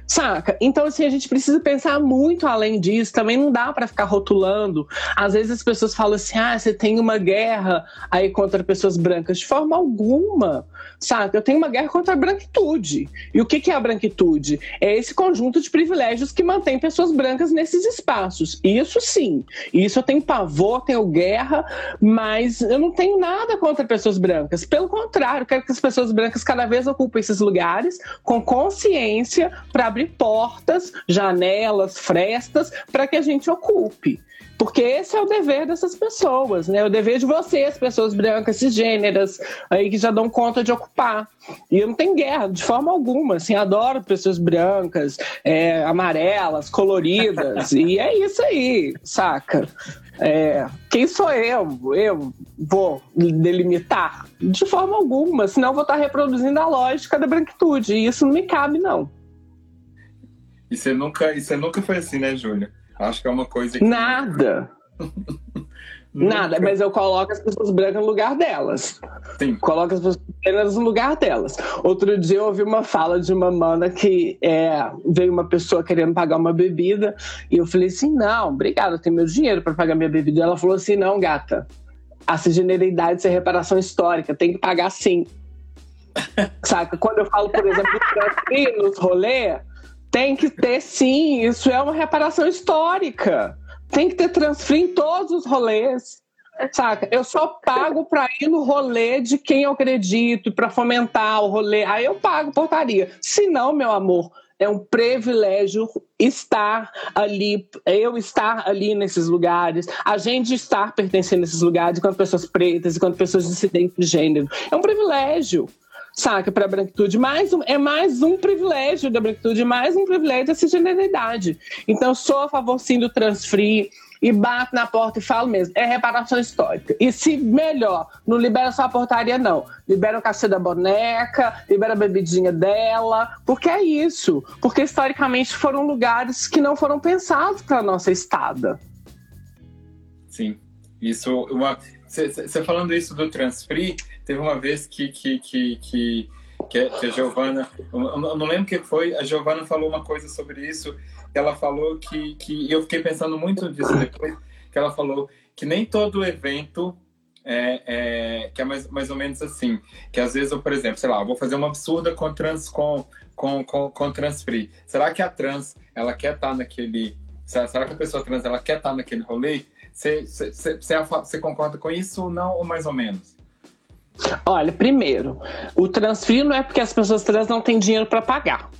Saca? Então, assim, a gente precisa pensar muito além disso. Também não dá para ficar rotulando. Às vezes as pessoas falam assim: ah, você tem uma guerra aí contra pessoas brancas. De forma alguma. Saca? Eu tenho uma guerra contra a branquitude. E o que, que é a branquitude? É esse conjunto de privilégios que mantém pessoas brancas nesses espaços. Isso sim. Isso eu tenho pavor, tenho guerra, mas eu não tenho nada contra pessoas brancas. Pelo contrário, quero que as pessoas brancas cada vez ocupem esses lugares com consciência para abrir portas, janelas, frestas para que a gente ocupe. Porque esse é o dever dessas pessoas, né? O dever de vocês, pessoas brancas, cisgêneras, aí que já dão conta de ocupar. E eu não tenho guerra, de forma alguma. Assim, adoro pessoas brancas, é, amarelas, coloridas. e é isso aí, saca? É, quem sou eu? Eu vou delimitar? De forma alguma, senão eu vou estar reproduzindo a lógica da branquitude. E isso não me cabe, não. E você nunca, e você nunca foi assim, né, Júlia? Acho que é uma coisa que. Nada. [laughs] Nada, mas eu coloco as pessoas brancas no lugar delas. Sim. Coloco as pessoas brancas no lugar delas. Outro dia eu ouvi uma fala de uma mana que é, veio uma pessoa querendo pagar uma bebida e eu falei assim: não, obrigado, eu tenho meu dinheiro para pagar minha bebida. E ela falou assim: não, gata, a cisgeneridade é reparação histórica, tem que pagar sim. [laughs] Saca? Quando eu falo, por exemplo, de nos rolê, tem que ter sim, isso é uma reparação histórica. Tem que ter transfer em todos os rolês. Saca? Eu só pago para ir no rolê de quem eu acredito, para fomentar o rolê. Aí eu pago portaria. Se não, meu amor, é um privilégio estar ali, eu estar ali nesses lugares, a gente estar pertencendo a esses lugares enquanto pessoas pretas, enquanto pessoas dissidentes de gênero. É um privilégio saca, para a branquitude. Mais um, é mais um privilégio da branquitude, mais um privilégio da cisgeneridade. Então, sou a favor sim do transfree e bato na porta e falo mesmo, é reparação histórica. E se melhor, não libera só a portaria, não. Libera o cachê da boneca, libera a bebidinha dela, porque é isso. Porque historicamente foram lugares que não foram pensados para nossa estada. Sim. Isso, você falando isso do transfree, Teve uma vez que, que, que, que, que a Giovana, eu não lembro que foi, a Giovana falou uma coisa sobre isso. Ela falou que, que eu fiquei pensando muito disso depois, que ela falou que nem todo evento é, é, que é mais, mais ou menos assim. Que às vezes eu, por exemplo, sei lá, vou fazer uma absurda com trans com, com, com, com trans free. Será que a trans ela quer estar tá naquele. Será que a pessoa trans ela quer estar tá naquele rolê? Você concorda com isso ou não, ou mais ou menos? Olha, primeiro, o transfer não é porque as pessoas trans não têm dinheiro para pagar.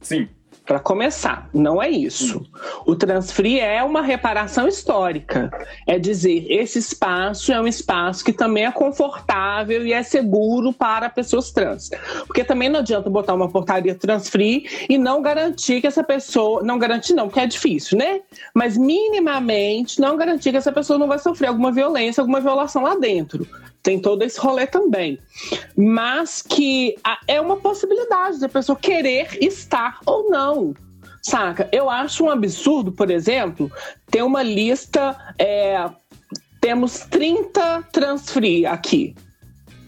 Sim. Para começar, não é isso. O transfer é uma reparação histórica. É dizer, esse espaço é um espaço que também é confortável e é seguro para pessoas trans. Porque também não adianta botar uma portaria transfer e não garantir que essa pessoa. Não garantir, não, porque é difícil, né? Mas minimamente não garantir que essa pessoa não vai sofrer alguma violência, alguma violação lá dentro tem todo esse rolê também. Mas que é uma possibilidade da pessoa querer estar ou não. Saca? Eu acho um absurdo, por exemplo, ter uma lista. É, temos 30 trans free aqui.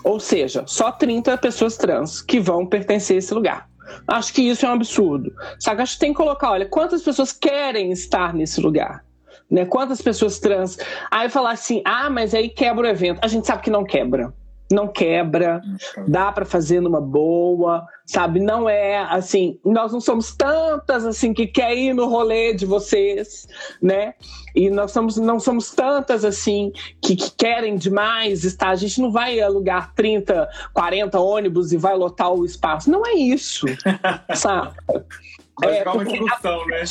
Ou seja, só 30 pessoas trans que vão pertencer a esse lugar. Acho que isso é um absurdo. Saca? Acho que tem que colocar, olha, quantas pessoas querem estar nesse lugar? Né? Quantas pessoas trans. Aí falar assim, ah, mas aí quebra o evento. A gente sabe que não quebra. Não quebra, dá para fazer numa boa, sabe? Não é assim, nós não somos tantas assim que quer ir no rolê de vocês, né? E nós somos, não somos tantas assim que, que querem demais estar. A gente não vai alugar 30, 40 ônibus e vai lotar o espaço. Não é isso, [laughs] sabe? Vai é, uma discussão, né?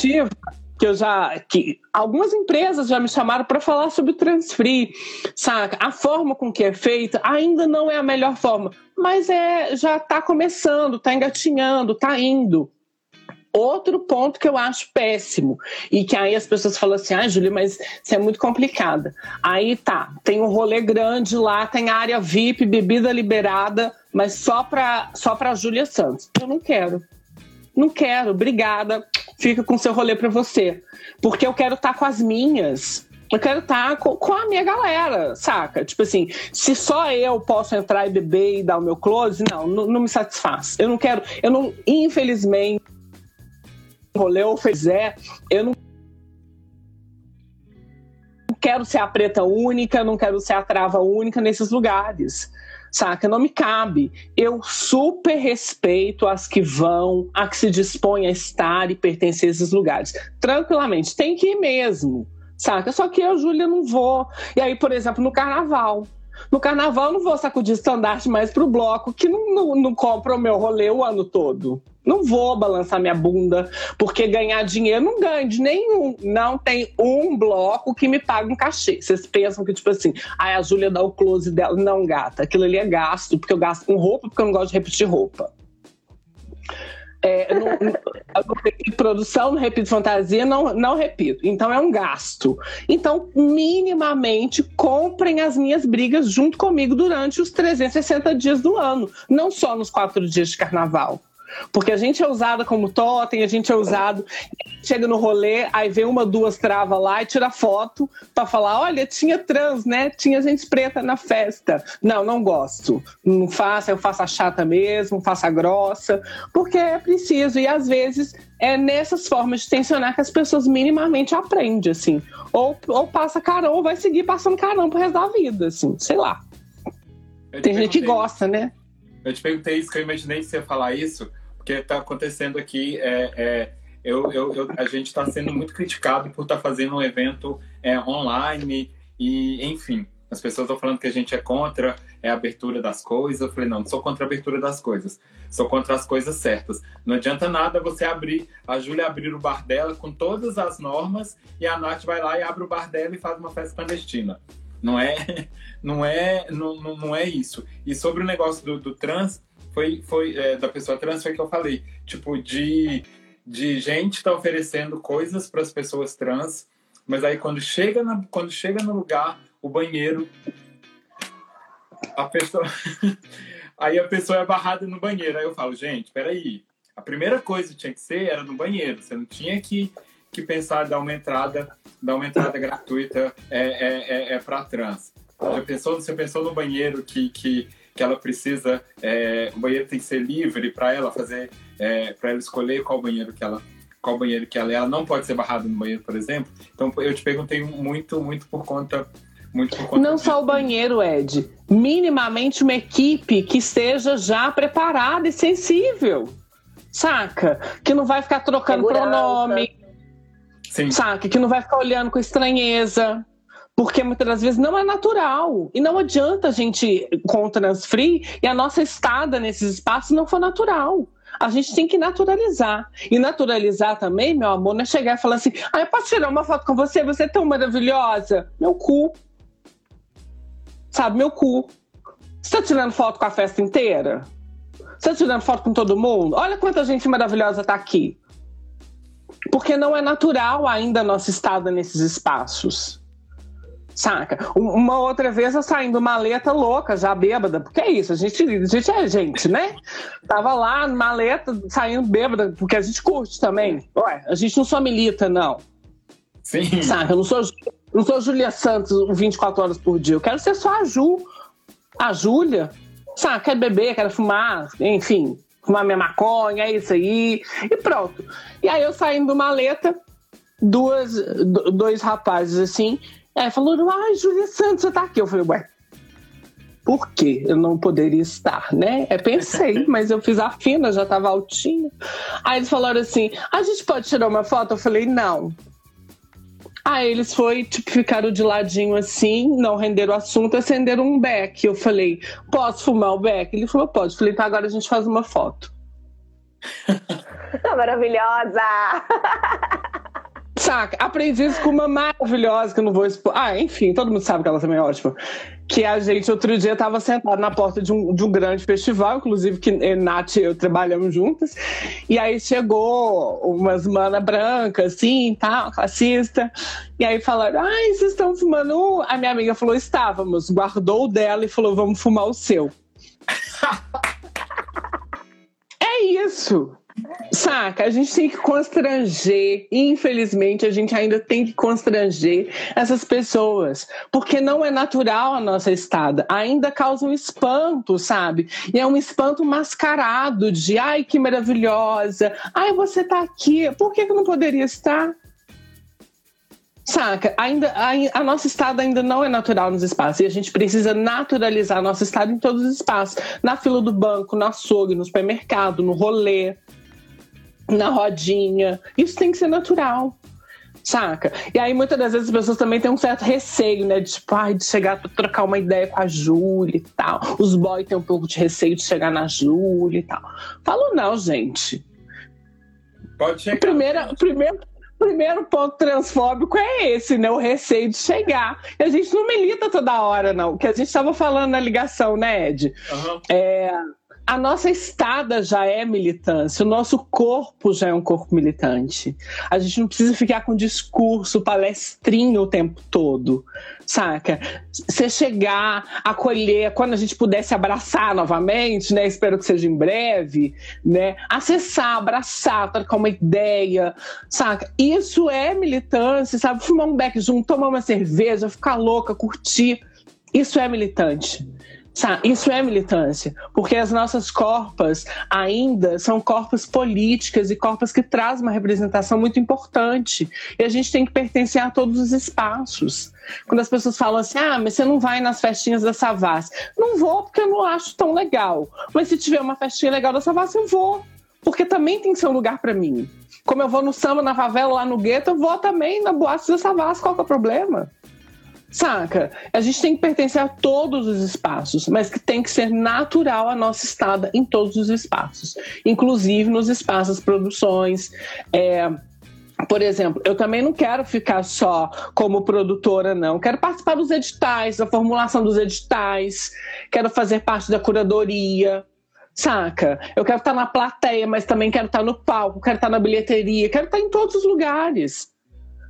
Que eu já que algumas empresas já me chamaram para falar sobre o transfree, saca? A forma com que é feita ainda não é a melhor forma, mas é já está começando, está engatinhando, está indo. Outro ponto que eu acho péssimo e que aí as pessoas falam assim: "Ah, Júlia, mas isso é muito complicada". Aí tá, tem um rolê grande lá, tem área VIP, bebida liberada, mas só para só para Júlia Santos. Eu não quero. Não quero, obrigada. Fica com seu rolê para você. Porque eu quero estar tá com as minhas. Eu quero estar tá com, com, a minha galera, saca? Tipo assim, se só eu posso entrar e beber e dar o meu close, não, não, não me satisfaz. Eu não quero, eu não, infelizmente, rolê ou fizer, eu não quero ser a preta única, não quero ser a trava única nesses lugares saca? Não me cabe. Eu super respeito as que vão, a que se dispõem a estar e pertencer a esses lugares. Tranquilamente, tem que ir mesmo, saca? Só que eu, Júlia, não vou. E aí, por exemplo, no carnaval. No carnaval, eu não vou sacudir estandarte mais pro bloco que não, não, não compra o meu rolê o ano todo. Não vou balançar minha bunda, porque ganhar dinheiro não ganho de nenhum. Não tem um bloco que me pague um cachê. Vocês pensam que, tipo assim, aí a Júlia dá o close dela. Não, gata, aquilo ali é gasto, porque eu gasto com roupa, porque eu não gosto de repetir roupa. É, no, no, repito produção, não repito fantasia, não, não repito. Então é um gasto. Então, minimamente, comprem as minhas brigas junto comigo durante os 360 dias do ano, não só nos quatro dias de carnaval. Porque a gente é usada como totem, a gente é usado, chega no rolê, aí vem uma, duas travas lá e tira foto para falar: olha, tinha trans, né? Tinha gente preta na festa. Não, não gosto. Não faça, eu faço a chata mesmo, faço a grossa, porque é preciso. E às vezes é nessas formas de tensionar que as pessoas minimamente aprendem, assim. Ou, ou passa carão, ou vai seguir passando carão pro resto da vida, assim, sei lá. Tem gente que gosta, né? Eu te perguntei isso, que eu imaginei que você ia falar isso, porque está acontecendo aqui. É, é, eu, eu, eu, a gente está sendo muito criticado por estar tá fazendo um evento é, online e, enfim, as pessoas estão falando que a gente é contra é, a abertura das coisas. Eu falei, não, não sou contra a abertura das coisas. Sou contra as coisas certas. Não adianta nada você abrir, a Júlia abrir o bar dela com todas as normas e a Nath vai lá e abre o bar dela e faz uma festa clandestina. Não é, [laughs] não é, não, não é isso. E sobre o negócio do, do trans, foi, foi é, da pessoa trans, foi que eu falei. Tipo, de, de gente tá oferecendo coisas para as pessoas trans, mas aí quando chega, na, quando chega no lugar, o banheiro, a pessoa. [laughs] aí a pessoa é barrada no banheiro. Aí eu falo, gente, peraí. A primeira coisa que tinha que ser era no banheiro. Você não tinha que, que pensar em dar uma entrada dar uma entrada gratuita é, é, é, é para trans. Já pensou, você pensou no banheiro que, que, que ela precisa, é, o banheiro tem que ser livre para ela fazer, é, para ela escolher qual banheiro que ela qual banheiro que ela, ela não pode ser barrada no banheiro, por exemplo. Então eu te perguntei muito, muito por conta muito por conta não só o banheiro, Ed. Minimamente uma equipe que esteja já preparada e sensível. Saca? Que não vai ficar trocando Segurança. pronome, Sim. Saca? Que não vai ficar olhando com estranheza. Porque muitas das vezes não é natural. E não adianta a gente com transfree e a nossa estada nesses espaços não for natural. A gente tem que naturalizar. E naturalizar também, meu amor, não é chegar e falar assim: ah, eu posso tirar uma foto com você? Você é tão maravilhosa. Meu cu. Sabe, meu cu. Você tá tirando foto com a festa inteira? Você tá tirando foto com todo mundo? Olha quanta gente maravilhosa tá aqui porque não é natural ainda a nossa estada nesses espaços. Saca? Uma outra vez eu saindo maleta louca, já bêbada, porque é isso, a gente, a gente é gente, né? Tava lá, maleta, saindo bêbada, porque a gente curte também. Ué, a gente não só milita, não. Sim. Saca? Eu não sou, não sou Julia Santos 24 horas por dia, eu quero ser só a Ju. A Júlia, saca? Quer beber, quer fumar, enfim, fumar minha maconha, é isso aí, e pronto. E aí eu saindo maleta, duas, dois rapazes assim, aí falou, ai, Júlia Santos, você tá aqui. Eu falei, ué, por que eu não poderia estar, né? É, pensei, [laughs] mas eu fiz a fina, já tava altinha. Aí eles falaram assim, a gente pode tirar uma foto? Eu falei, não. Aí eles foi, tipo, ficaram de ladinho assim, não renderam o assunto, acenderam um beck. Eu falei, posso fumar o beck? Ele falou, pode. Eu falei, tá, agora a gente faz uma foto. Maravilhosa! [laughs] Saca? Aprendi isso com uma maravilhosa que eu não vou expor. Ah, enfim, todo mundo sabe que ela também é ótima. Que a gente, outro dia, estava sentado na porta de um, de um grande festival, inclusive que eh, Nath e eu trabalhamos juntas. E aí chegou umas mana brancas, assim, tal, classista. E aí falaram: ai, vocês estão fumando? A minha amiga falou: estávamos. Guardou o dela e falou: vamos fumar o seu. [laughs] é isso. Saca? A gente tem que constranger, infelizmente, a gente ainda tem que constranger essas pessoas, porque não é natural a nossa estada, ainda causa um espanto, sabe? E é um espanto mascarado de ai que maravilhosa, ai você tá aqui, por que, que não poderia estar? Saca? Ainda, a, a, nossa estada ainda não é natural nos espaços e a gente precisa naturalizar nossa estada em todos os espaços. Na fila do banco, no açougue, no supermercado, no rolê na rodinha. Isso tem que ser natural. Saca? E aí, muitas das vezes, as pessoas também têm um certo receio, né? De, tipo, ai, de chegar pra trocar uma ideia com a Júlia e tal. Os boys têm um pouco de receio de chegar na Júlia e tal. Falo, não, gente. Pode chegar. Primeiro, primeiro, primeiro ponto transfóbico é esse, né? O receio de chegar. E a gente não milita toda hora, não. Que a gente estava falando na ligação, né, Ed? Uhum. É a nossa estada já é militância, o nosso corpo já é um corpo militante. A gente não precisa ficar com discurso palestrinho o tempo todo, saca? Você chegar, acolher, quando a gente pudesse abraçar novamente, né? Espero que seja em breve, né? Acessar, abraçar, trocar uma ideia, saca? Isso é militância, sabe? Fumar um beck junto, tomar uma cerveja, ficar louca, curtir. Isso é militante. Isso é militância, porque as nossas corpas ainda são corpos políticas e corpos que trazem uma representação muito importante. E a gente tem que pertencer a todos os espaços. Quando as pessoas falam assim, ah, mas você não vai nas festinhas da Savassi. Não vou porque eu não acho tão legal. Mas se tiver uma festinha legal da Savassi, eu vou. Porque também tem seu lugar para mim. Como eu vou no samba, na favela, lá no gueto, eu vou também na boate da Savassi. Qual é o problema? Saca? A gente tem que pertencer a todos os espaços, mas que tem que ser natural a nossa estada em todos os espaços, inclusive nos espaços produções. É, por exemplo, eu também não quero ficar só como produtora, não. Quero participar dos editais, da formulação dos editais, quero fazer parte da curadoria, saca? Eu quero estar na plateia, mas também quero estar no palco, quero estar na bilheteria, quero estar em todos os lugares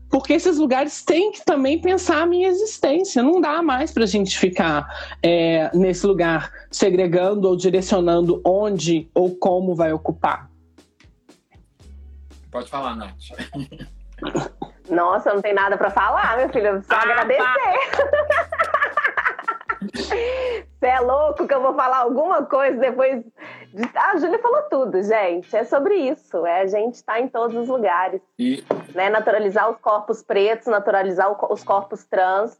porque esses lugares têm que também pensar a minha existência. Não dá mais para a gente ficar é, nesse lugar segregando ou direcionando onde ou como vai ocupar. Pode falar, Nath. Nossa, não tem nada para falar, meu filho. Só ah, agradecer. [laughs] Você é louco que eu vou falar alguma coisa depois. De... Ah, a Júlia falou tudo, gente. É sobre isso. É a gente estar tá em todos os lugares. E... Né? Naturalizar os corpos pretos, naturalizar os corpos trans,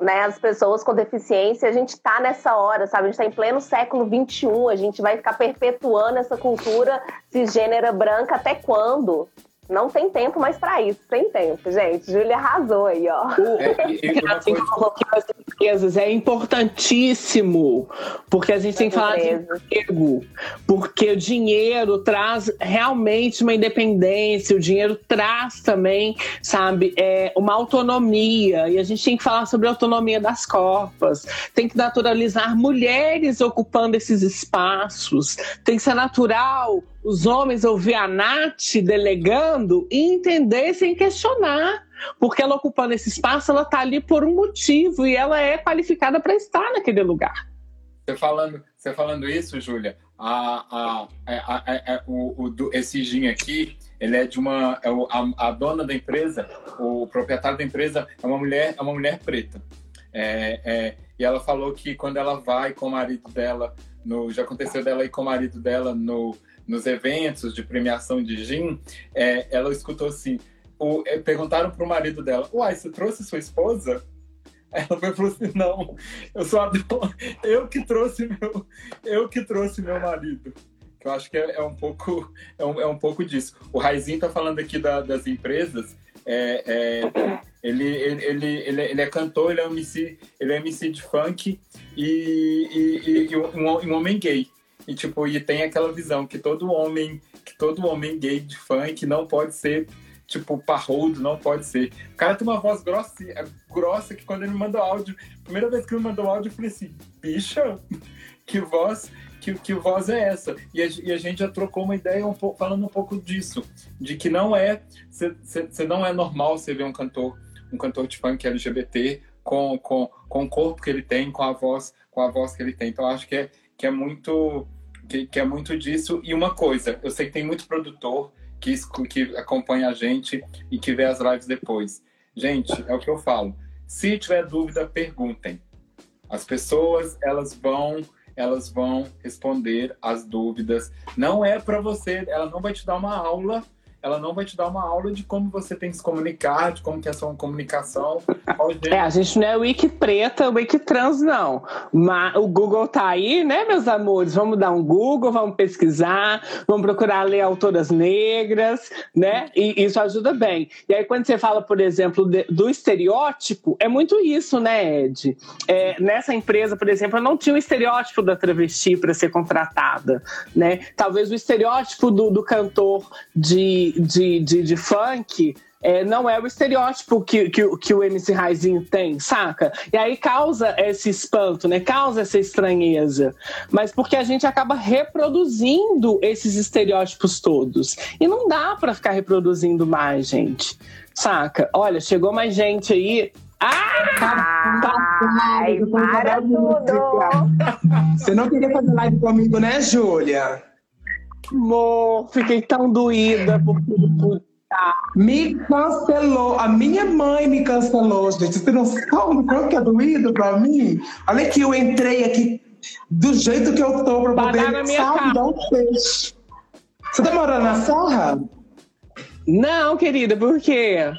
né? As pessoas com deficiência. A gente está nessa hora, sabe? A gente está em pleno século XXI. A gente vai ficar perpetuando essa cultura cisgênera branca até quando? Não tem tempo mais para isso, tem tempo, gente. Júlia arrasou aí, ó. É, e, e empresas é importantíssimo, porque a gente tem que falar de emprego, porque o dinheiro traz realmente uma independência, o dinheiro traz também, sabe, é, uma autonomia, e a gente tem que falar sobre a autonomia das copas, tem que naturalizar mulheres ocupando esses espaços, tem que ser natural os homens ouvir a Nath delegando e entender sem questionar. Porque ela ocupando esse espaço, ela está ali por um motivo e ela é qualificada para estar naquele lugar. Você falando, você falando isso, Júlia, a, a, a, a, o, o, esse gin aqui, ele é de uma. É a, dona da empresa, o proprietário da empresa é uma mulher, é uma mulher preta. É, é, e ela falou que quando ela vai com o marido dela, no, já aconteceu dela ir com o marido dela no, nos eventos de premiação de gin, é, ela escutou assim: o, é, perguntaram pro marido dela: Uai, você trouxe sua esposa? Ela falou assim: Não, eu sou a dona, [laughs] eu que trouxe meu, eu que trouxe meu marido. Eu acho que é, é um pouco, é um, é um pouco disso. O Raizinho tá falando aqui da, das empresas. É, é, ele, ele, ele, ele, é cantor, ele é MC, ele é MC de funk e, e, e um, um homem gay. E tipo, e tem aquela visão que todo homem, que todo homem gay de funk não pode ser tipo parrudo, não pode ser. O cara tem uma voz grossa, grossa que quando ele me mandou áudio, primeira vez que ele me mandou áudio, eu falei assim, bicha, [laughs] que voz, que, que voz é essa? E a, e a gente já trocou uma ideia um pouco, falando um pouco disso, de que não é, você não é normal você ver um cantor, um cantor de funk LGBT com, com, com o corpo que ele tem, com a voz, com a voz que ele tem. Então acho que é que é muito que, que, é muito disso. E uma coisa, eu sei que tem muito produtor que, que acompanha a gente e que vê as lives depois. Gente, é o que eu falo. Se tiver dúvida, perguntem. As pessoas, elas vão elas vão responder as dúvidas. Não é para você, ela não vai te dar uma aula ela não vai te dar uma aula de como você tem que se comunicar, de como que é a sua comunicação. É, a gente não é wiki preta, wiki trans, não. Mas o Google tá aí, né, meus amores? Vamos dar um Google, vamos pesquisar, vamos procurar ler autoras negras, né? E isso ajuda bem. E aí, quando você fala, por exemplo, do estereótipo, é muito isso, né, Ed? É, nessa empresa, por exemplo, eu não tinha o estereótipo da travesti para ser contratada, né? Talvez o estereótipo do, do cantor de de, de, de funk é, não é o estereótipo que, que, que o MC Raizinho tem, saca? E aí causa esse espanto, né? Causa essa estranheza. Mas porque a gente acaba reproduzindo esses estereótipos todos. E não dá para ficar reproduzindo mais, gente. Saca? Olha, chegou mais gente aí. Ah! Ai, para tudo! [laughs] Você não queria fazer live comigo, né, Júlia? Amor, fiquei tão doída porque me cancelou. A minha mãe me cancelou, gente. Você não sabe o que é doído pra mim? Olha que eu entrei aqui do jeito que eu tô pra poder, dar um peixe. Você tá morando na Serra? Não, querida, por quê?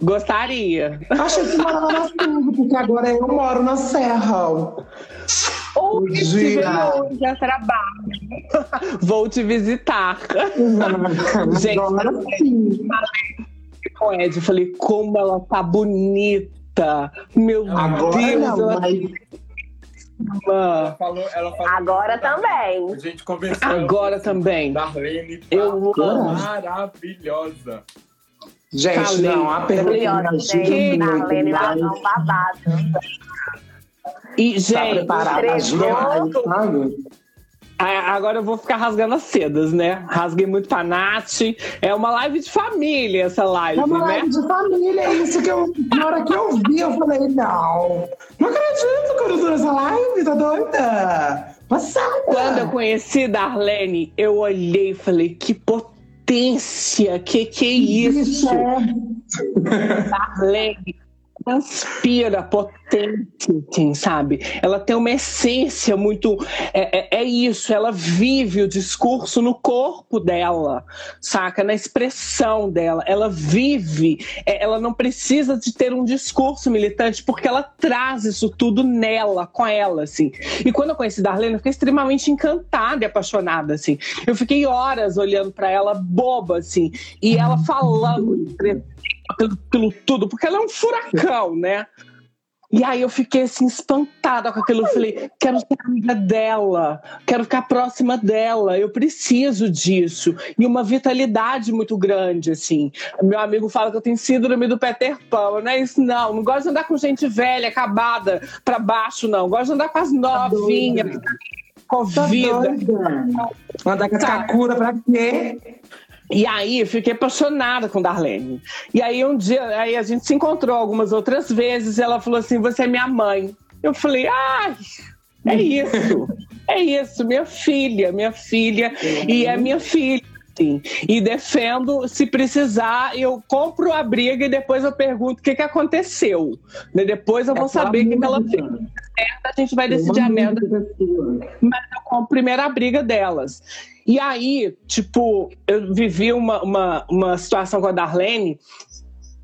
Gostaria. Achei que morava na Serra, porque agora eu moro na Serra. Ou que se Gira. hoje a trabalho. [laughs] Vou te visitar. [laughs] Gente, agora sim. com Ed, eu falei, como ela tá bonita. Meu Agora Deus, não, ela mas Ela falou, ela falou Agora também. A gente conversou. Agora também. Darlene tá Eu maravilhosa. Gente, Falei. não, a pergunta ajuda muito, Darlene vai mas dar um babado. E, Tá gente, preparada demais, sabe? agora eu vou ficar rasgando as sedas, né? Rasguei muito pra Nath. É uma live de família essa live, É uma né? live de família, é isso que eu. Na hora que eu vi, eu falei, não. Não acredito que eu não tô nessa live, tá doida? Passada. Quando eu conheci Darlene, eu olhei e falei, que potência, que que é isso? Darlene transpira potência, assim, sabe? Ela tem uma essência muito. É, é, é isso, ela vive o discurso no corpo dela, saca? Na expressão dela. Ela vive, é, ela não precisa de ter um discurso militante, porque ela traz isso tudo nela, com ela, assim. E quando eu conheci Darlene, eu fiquei extremamente encantada e apaixonada, assim. Eu fiquei horas olhando para ela, boba, assim, e ela falando pelo, pelo tudo, porque ela é um furacão, né? E aí eu fiquei assim, espantada com aquilo. Eu falei, quero ser amiga dela, quero ficar próxima dela, eu preciso disso. E uma vitalidade muito grande, assim. Meu amigo fala que eu tenho síndrome do Peter Pan, não é isso, não. Não gosto de andar com gente velha, acabada, pra baixo, não. Gosto de andar com as novinhas, com Tá vida. doida. Mandar com a Tá. Kakura pra quê? E aí eu fiquei apaixonada com Darlene. E aí um dia, aí a gente se encontrou algumas outras vezes e ela falou assim: "Você é minha mãe". Eu falei: "Ai, é isso. É isso, minha filha, minha filha e é minha filha". assim. E defendo, se precisar, eu compro a briga e depois eu pergunto o que, que aconteceu. Né? Depois eu vou saber o que, que ela fez. A gente vai decidir a merda mas eu compro primeiro a briga delas. E aí, tipo, eu vivi uma, uma, uma situação com a Darlene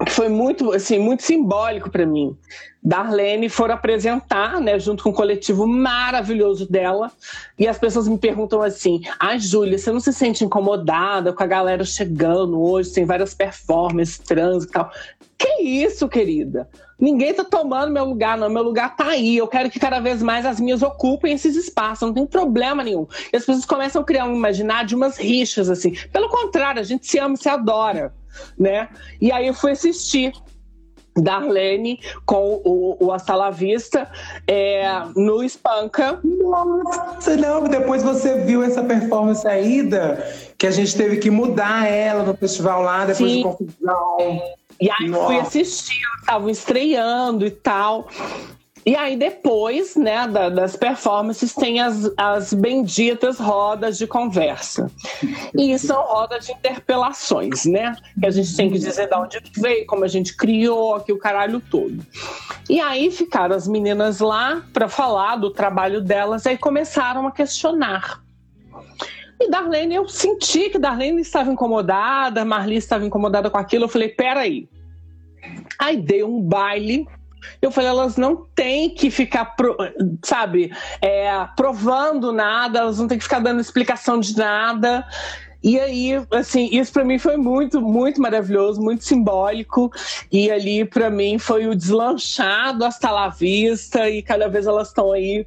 que foi muito, assim, muito simbólico para mim. Darlene foram apresentar, né, junto com um coletivo maravilhoso dela, e as pessoas me perguntam assim: "Ai, Júlia, você não se sente incomodada com a galera chegando hoje, tem várias performances trans e tal?" Que isso, querida? Ninguém tá tomando meu lugar, não. Meu lugar tá aí. Eu quero que cada vez mais as minhas ocupem esses espaços. Não tem problema nenhum. E as pessoas começam a criar um imaginário de umas rixas, assim. Pelo contrário, a gente se ama, se adora, né? E aí eu fui assistir Darlene com o, o Hasta La Vista é, no Espanca. Nossa, não, depois você viu essa performance ainda, que a gente teve que mudar ela no festival lá, depois Sim. de confusão. E aí Nossa. fui assistir, estavam estreando e tal. E aí depois, né, da- das performances tem as, as benditas rodas de conversa. E são rodas de interpelações, né? Que a gente tem que dizer de onde veio, como a gente criou aqui o caralho todo. E aí ficaram as meninas lá para falar do trabalho delas, aí começaram a questionar. E Darlene, eu senti que Darlene estava incomodada, Marli estava incomodada com aquilo. Eu falei, peraí. Aí dei um baile. Eu falei, elas não têm que ficar, sabe, é, provando nada, elas não têm que ficar dando explicação de nada. E aí, assim, isso para mim foi muito, muito maravilhoso, muito simbólico. E ali, para mim, foi o deslanchado hasta la vista. E cada vez elas estão aí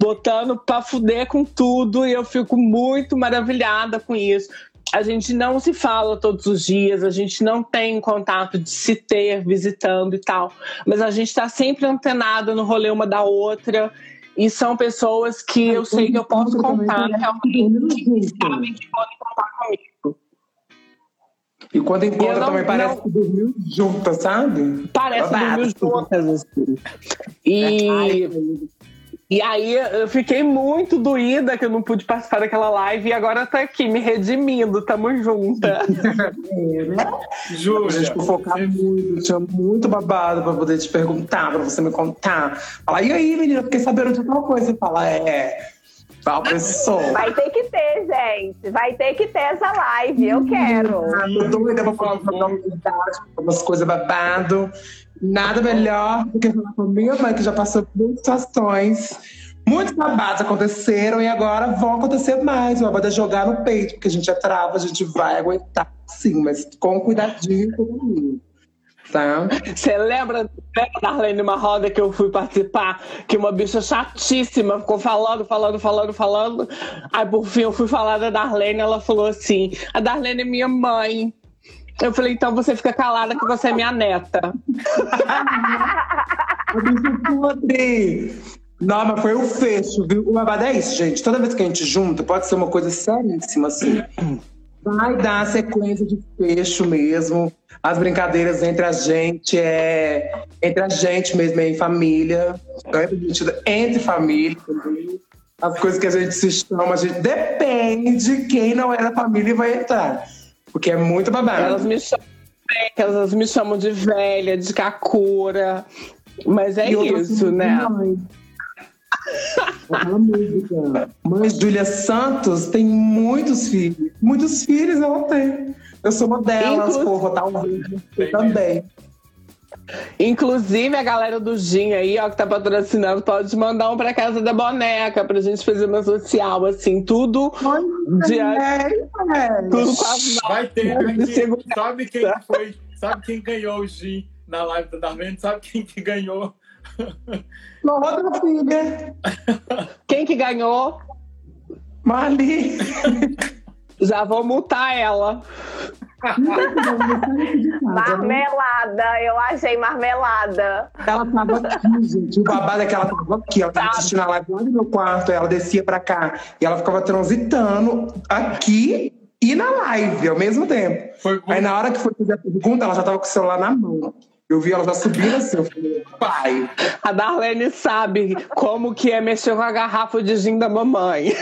botando pra fuder com tudo. E eu fico muito maravilhada com isso. a gente não se fala todos os dias, a gente não tem contato de se ter visitando e tal, mas a gente está sempre antenada no rolê uma da outra. E são pessoas que eu sei que eu posso contar realmente, sabem que podem contar comigo. E quando encontra não- também parece não- que dormiu junta, sabe? Parece Babado. dormiu juntas, assim. E, e aí eu fiquei muito doída que eu não pude participar daquela live e agora tá aqui me redimindo, tamo junta. É? A Júlia, gente focado você- muito, tinha muito babado pra poder te perguntar, pra você me contar. Fala, e aí, menina, fiquei sabendo de tal coisa. Você fala, é, tal pessoa. Vai ter que ter, gente. Vai ter que ter essa live. Eu quero. Ah, tô doida pra falar umas coisas babado. Nada melhor do que falar com minha mãe, que já passou por muitas situações. Muitos babados aconteceram e agora vão acontecer mais. O babado é jogar no peito, porque a gente é trava, a gente vai aguentar sim, mas com cuidadinho com. Tá? Você lembra, lembra da Arlene uma roda que eu fui participar? Que uma bicha chatíssima ficou falando, falando, falando, falando. Aí por fim eu fui falar da Darlene, ela falou assim: a Darlene é minha mãe. Eu falei, então você fica calada que você é minha neta. [laughs] Não, mas foi o fecho, viu? O babado é isso, gente. Toda vez que a gente junta, pode ser uma coisa seríssima, assim. Vai dar sequência de fecho mesmo. As brincadeiras entre a gente é. Entre a gente mesmo, é em família. Permitido entre família também. As coisas que a gente se chama, a gente depende quem não é da família e vai entrar. Porque é muito babado. Elas me chamam, elas me chamam de velha, de cacura. Mas é isso, né? Mãe Júlia Santos tem muitos filhos. Muitos filhos ela tem. Eu sou uma delas, Inclu- porra, talvez. Eu Tem também. Inclusive, a galera do Gin aí, ó, que tá patrocinando, pode mandar um pra casa da boneca pra gente fazer uma social, assim, tudo, Diante- É, tudo com as Vai ter de segurança. Sabe quem que foi? Sabe quem ganhou o Gin na live da Darlene? Sabe quem que ganhou? Outra filha, Quem que ganhou? Marli. Já vou multar ela. Marmelada. Eu achei marmelada. Ela tava aqui, gente. O babado é que ela tava aqui. Ela tava assistindo a live lá no meu quarto. Ela descia pra cá. E ela ficava transitando aqui e na live ao mesmo tempo. Foi Aí na hora que foi fazer a pergunta, ela já tava com o celular na mão. Eu vi ela já subindo assim. Eu falei, pai. A Darlene sabe como que é mexer com a garrafa de gin da mamãe.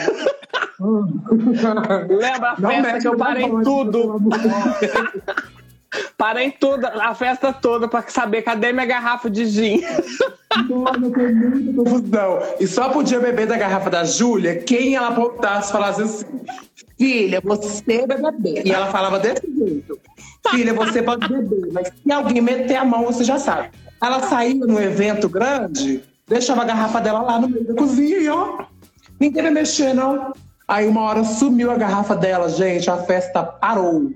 Lembra a Não festa que eu parei tudo? [laughs] Parei tudo, a festa toda pra saber cadê minha garrafa de gin. Nossa, muita confusão. E só podia beber da garrafa da Júlia quem ela apontasse e falasse assim: Filha, você vai beber. E ela falava desse jeito: Filha, você pode beber, mas se alguém meter a mão, você já sabe. Ela saía num evento grande, deixava a garrafa dela lá no meio da cozinha e ó, ninguém vai mexer, não. Aí uma hora sumiu a garrafa dela, gente, a festa parou.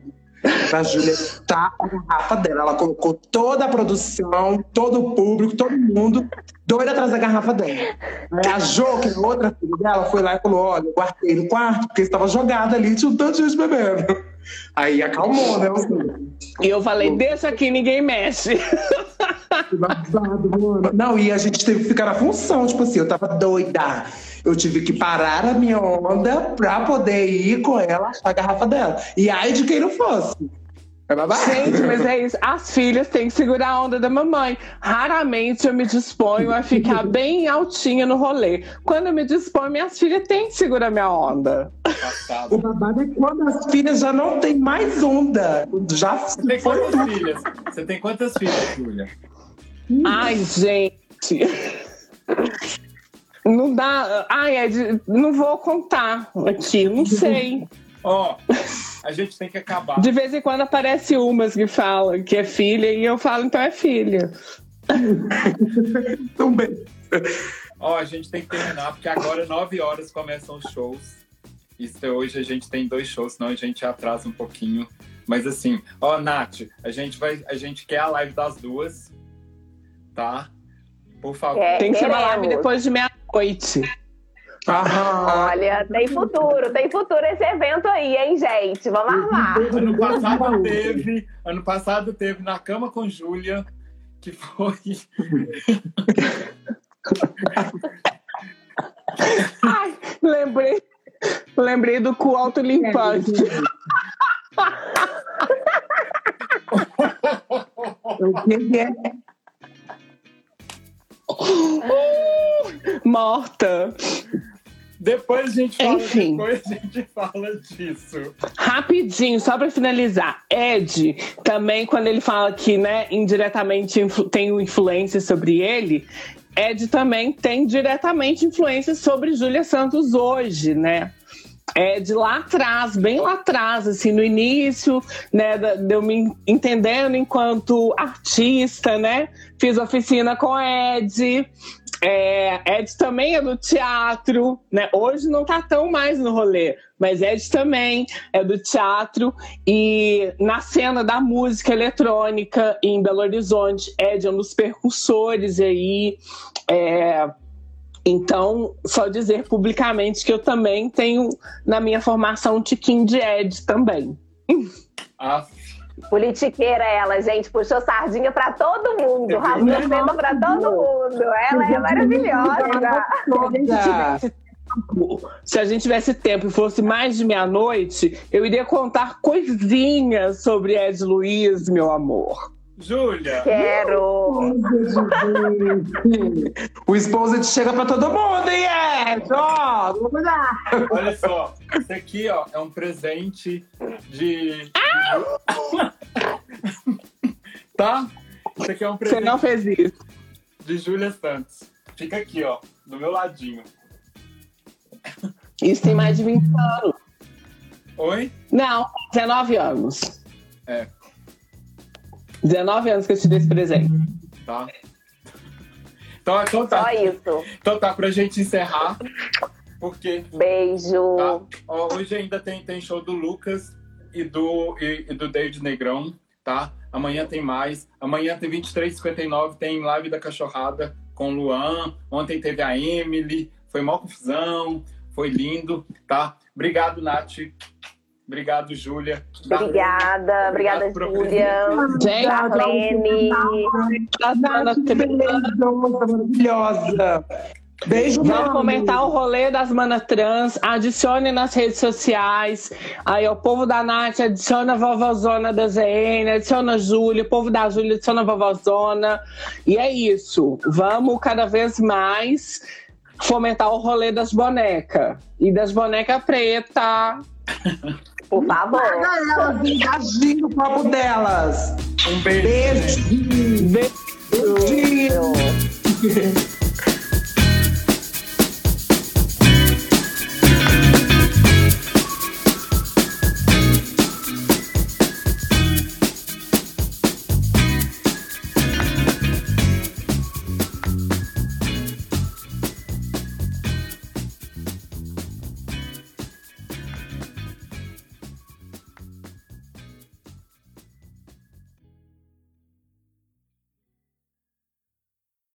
Pra Júlia tá a garrafa dela. Ela colocou toda a produção, todo o público, todo mundo doido atrás da garrafa dela. Aí a Jo, que é outra filha dela, foi lá e falou: Olha, eu guardei no quarto, porque estava jogada ali, tinha um tanto de gente bebendo. Aí acalmou, né? E eu falei, deixa aqui, ninguém mexe. [laughs] Não, e a gente teve que ficar na função, tipo assim, eu tava doida. Eu tive que parar a minha onda pra poder ir com ela achar a garrafa dela. E ai de quem não fosse. É babado. Gente, mas é isso. As filhas têm que segurar a onda da mamãe. Raramente eu me disponho a ficar bem altinha no rolê. Quando eu me disponho, minhas filhas têm que segurar minha onda. O babado é quando as filhas já não tem mais onda. Já Você tem foi quantas tudo. filhas? Você tem quantas filhas, Júlia? Ai, gente. Não dá. Ai, é de- não vou contar aqui, não sei. [laughs] Ó, a gente tem que acabar. De vez em quando aparece umas que falam que é filha e eu falo, então é filha. [laughs] Também. Ó, a gente tem que terminar, porque agora, 9 horas, começam os shows. Isso hoje a gente tem dois shows, senão a gente atrasa um pouquinho. Mas assim, ó, Nath, a gente vai. A gente quer a live das duas. Tá? Por favor. É. Tem que ser uma Queremos. live depois de meia-noite. Aham. Olha, tem futuro, tem futuro esse evento aí, hein, gente? Vamos armar. Ano passado teve, ano passado teve na cama com Júlia, que foi. Ai, lembrei, lembrei do cu autolimpante. O que que [laughs] Morta. Depois a gente fala, Enfim. depois a gente fala disso. Rapidinho, só pra finalizar. Ed, também, quando ele fala que, né, indiretamente tem influência sobre ele, Ed também tem diretamente influência sobre Júlia Santos hoje, né? Ed lá atrás, bem lá atrás, assim, no início, né, de eu me entendendo enquanto artista, né? Fiz oficina com Ed. É, Ed também é do teatro, né? Hoje não tá tão mais no rolê, mas Ed também é do teatro e na cena da música eletrônica em Belo Horizonte, Ed é um dos percussores aí. é, então, só dizer publicamente que eu também tenho na minha formação um tiquinho de Ed também. Ah, Politiqueira ela, gente, puxou sardinha pra todo mundo, rasgou seda pra todo mundo. Ela é maravilhosa. Se a gente tivesse tempo e fosse mais de meia-noite, eu iria contar coisinhas sobre Ed Luiz, meu amor. Júlia, Quero. [laughs] O Exposed chega pra todo mundo, hein, Ed? Ó, vamos cuidar. olha só. Isso aqui, ó, é um presente de. [laughs] tá? Isso aqui é um Você presente não fez isso. de Júlia Santos. Fica aqui, ó, do meu ladinho. Isso tem mais de 20 anos. Oi? Não, 19 anos. É. 19 anos que eu te dei esse presente. Tá? Então, então Só tá. isso. Então tá, pra gente encerrar. Porque Beijo. Tá. Ó, hoje ainda tem, tem show do Lucas e do, e, e do David Negrão, tá? Amanhã tem mais. Amanhã tem 23h59, tem live da cachorrada com o Luan. Ontem teve a Emily. Foi mó confusão. Foi lindo, tá? Obrigado, Nath. Obrigado, Júlia. Obrigada, obrigada, Júlia. Gente, Darlene. a Dana Que beleza, maravilhosa. Beijo, Vamos comentar o rolê das Mana Trans, adicione nas redes sociais. Aí, o povo da Nath adiciona a vovozona da ZN, adiciona a Júlia, o povo da Júlia adiciona a vovozona. E é isso. Vamos cada vez mais fomentar o rolê das bonecas. E das bonecas preta. [laughs] Por favor. Paga elas, o copo delas. Um beijo. Beijo. Beijo. Beijinho.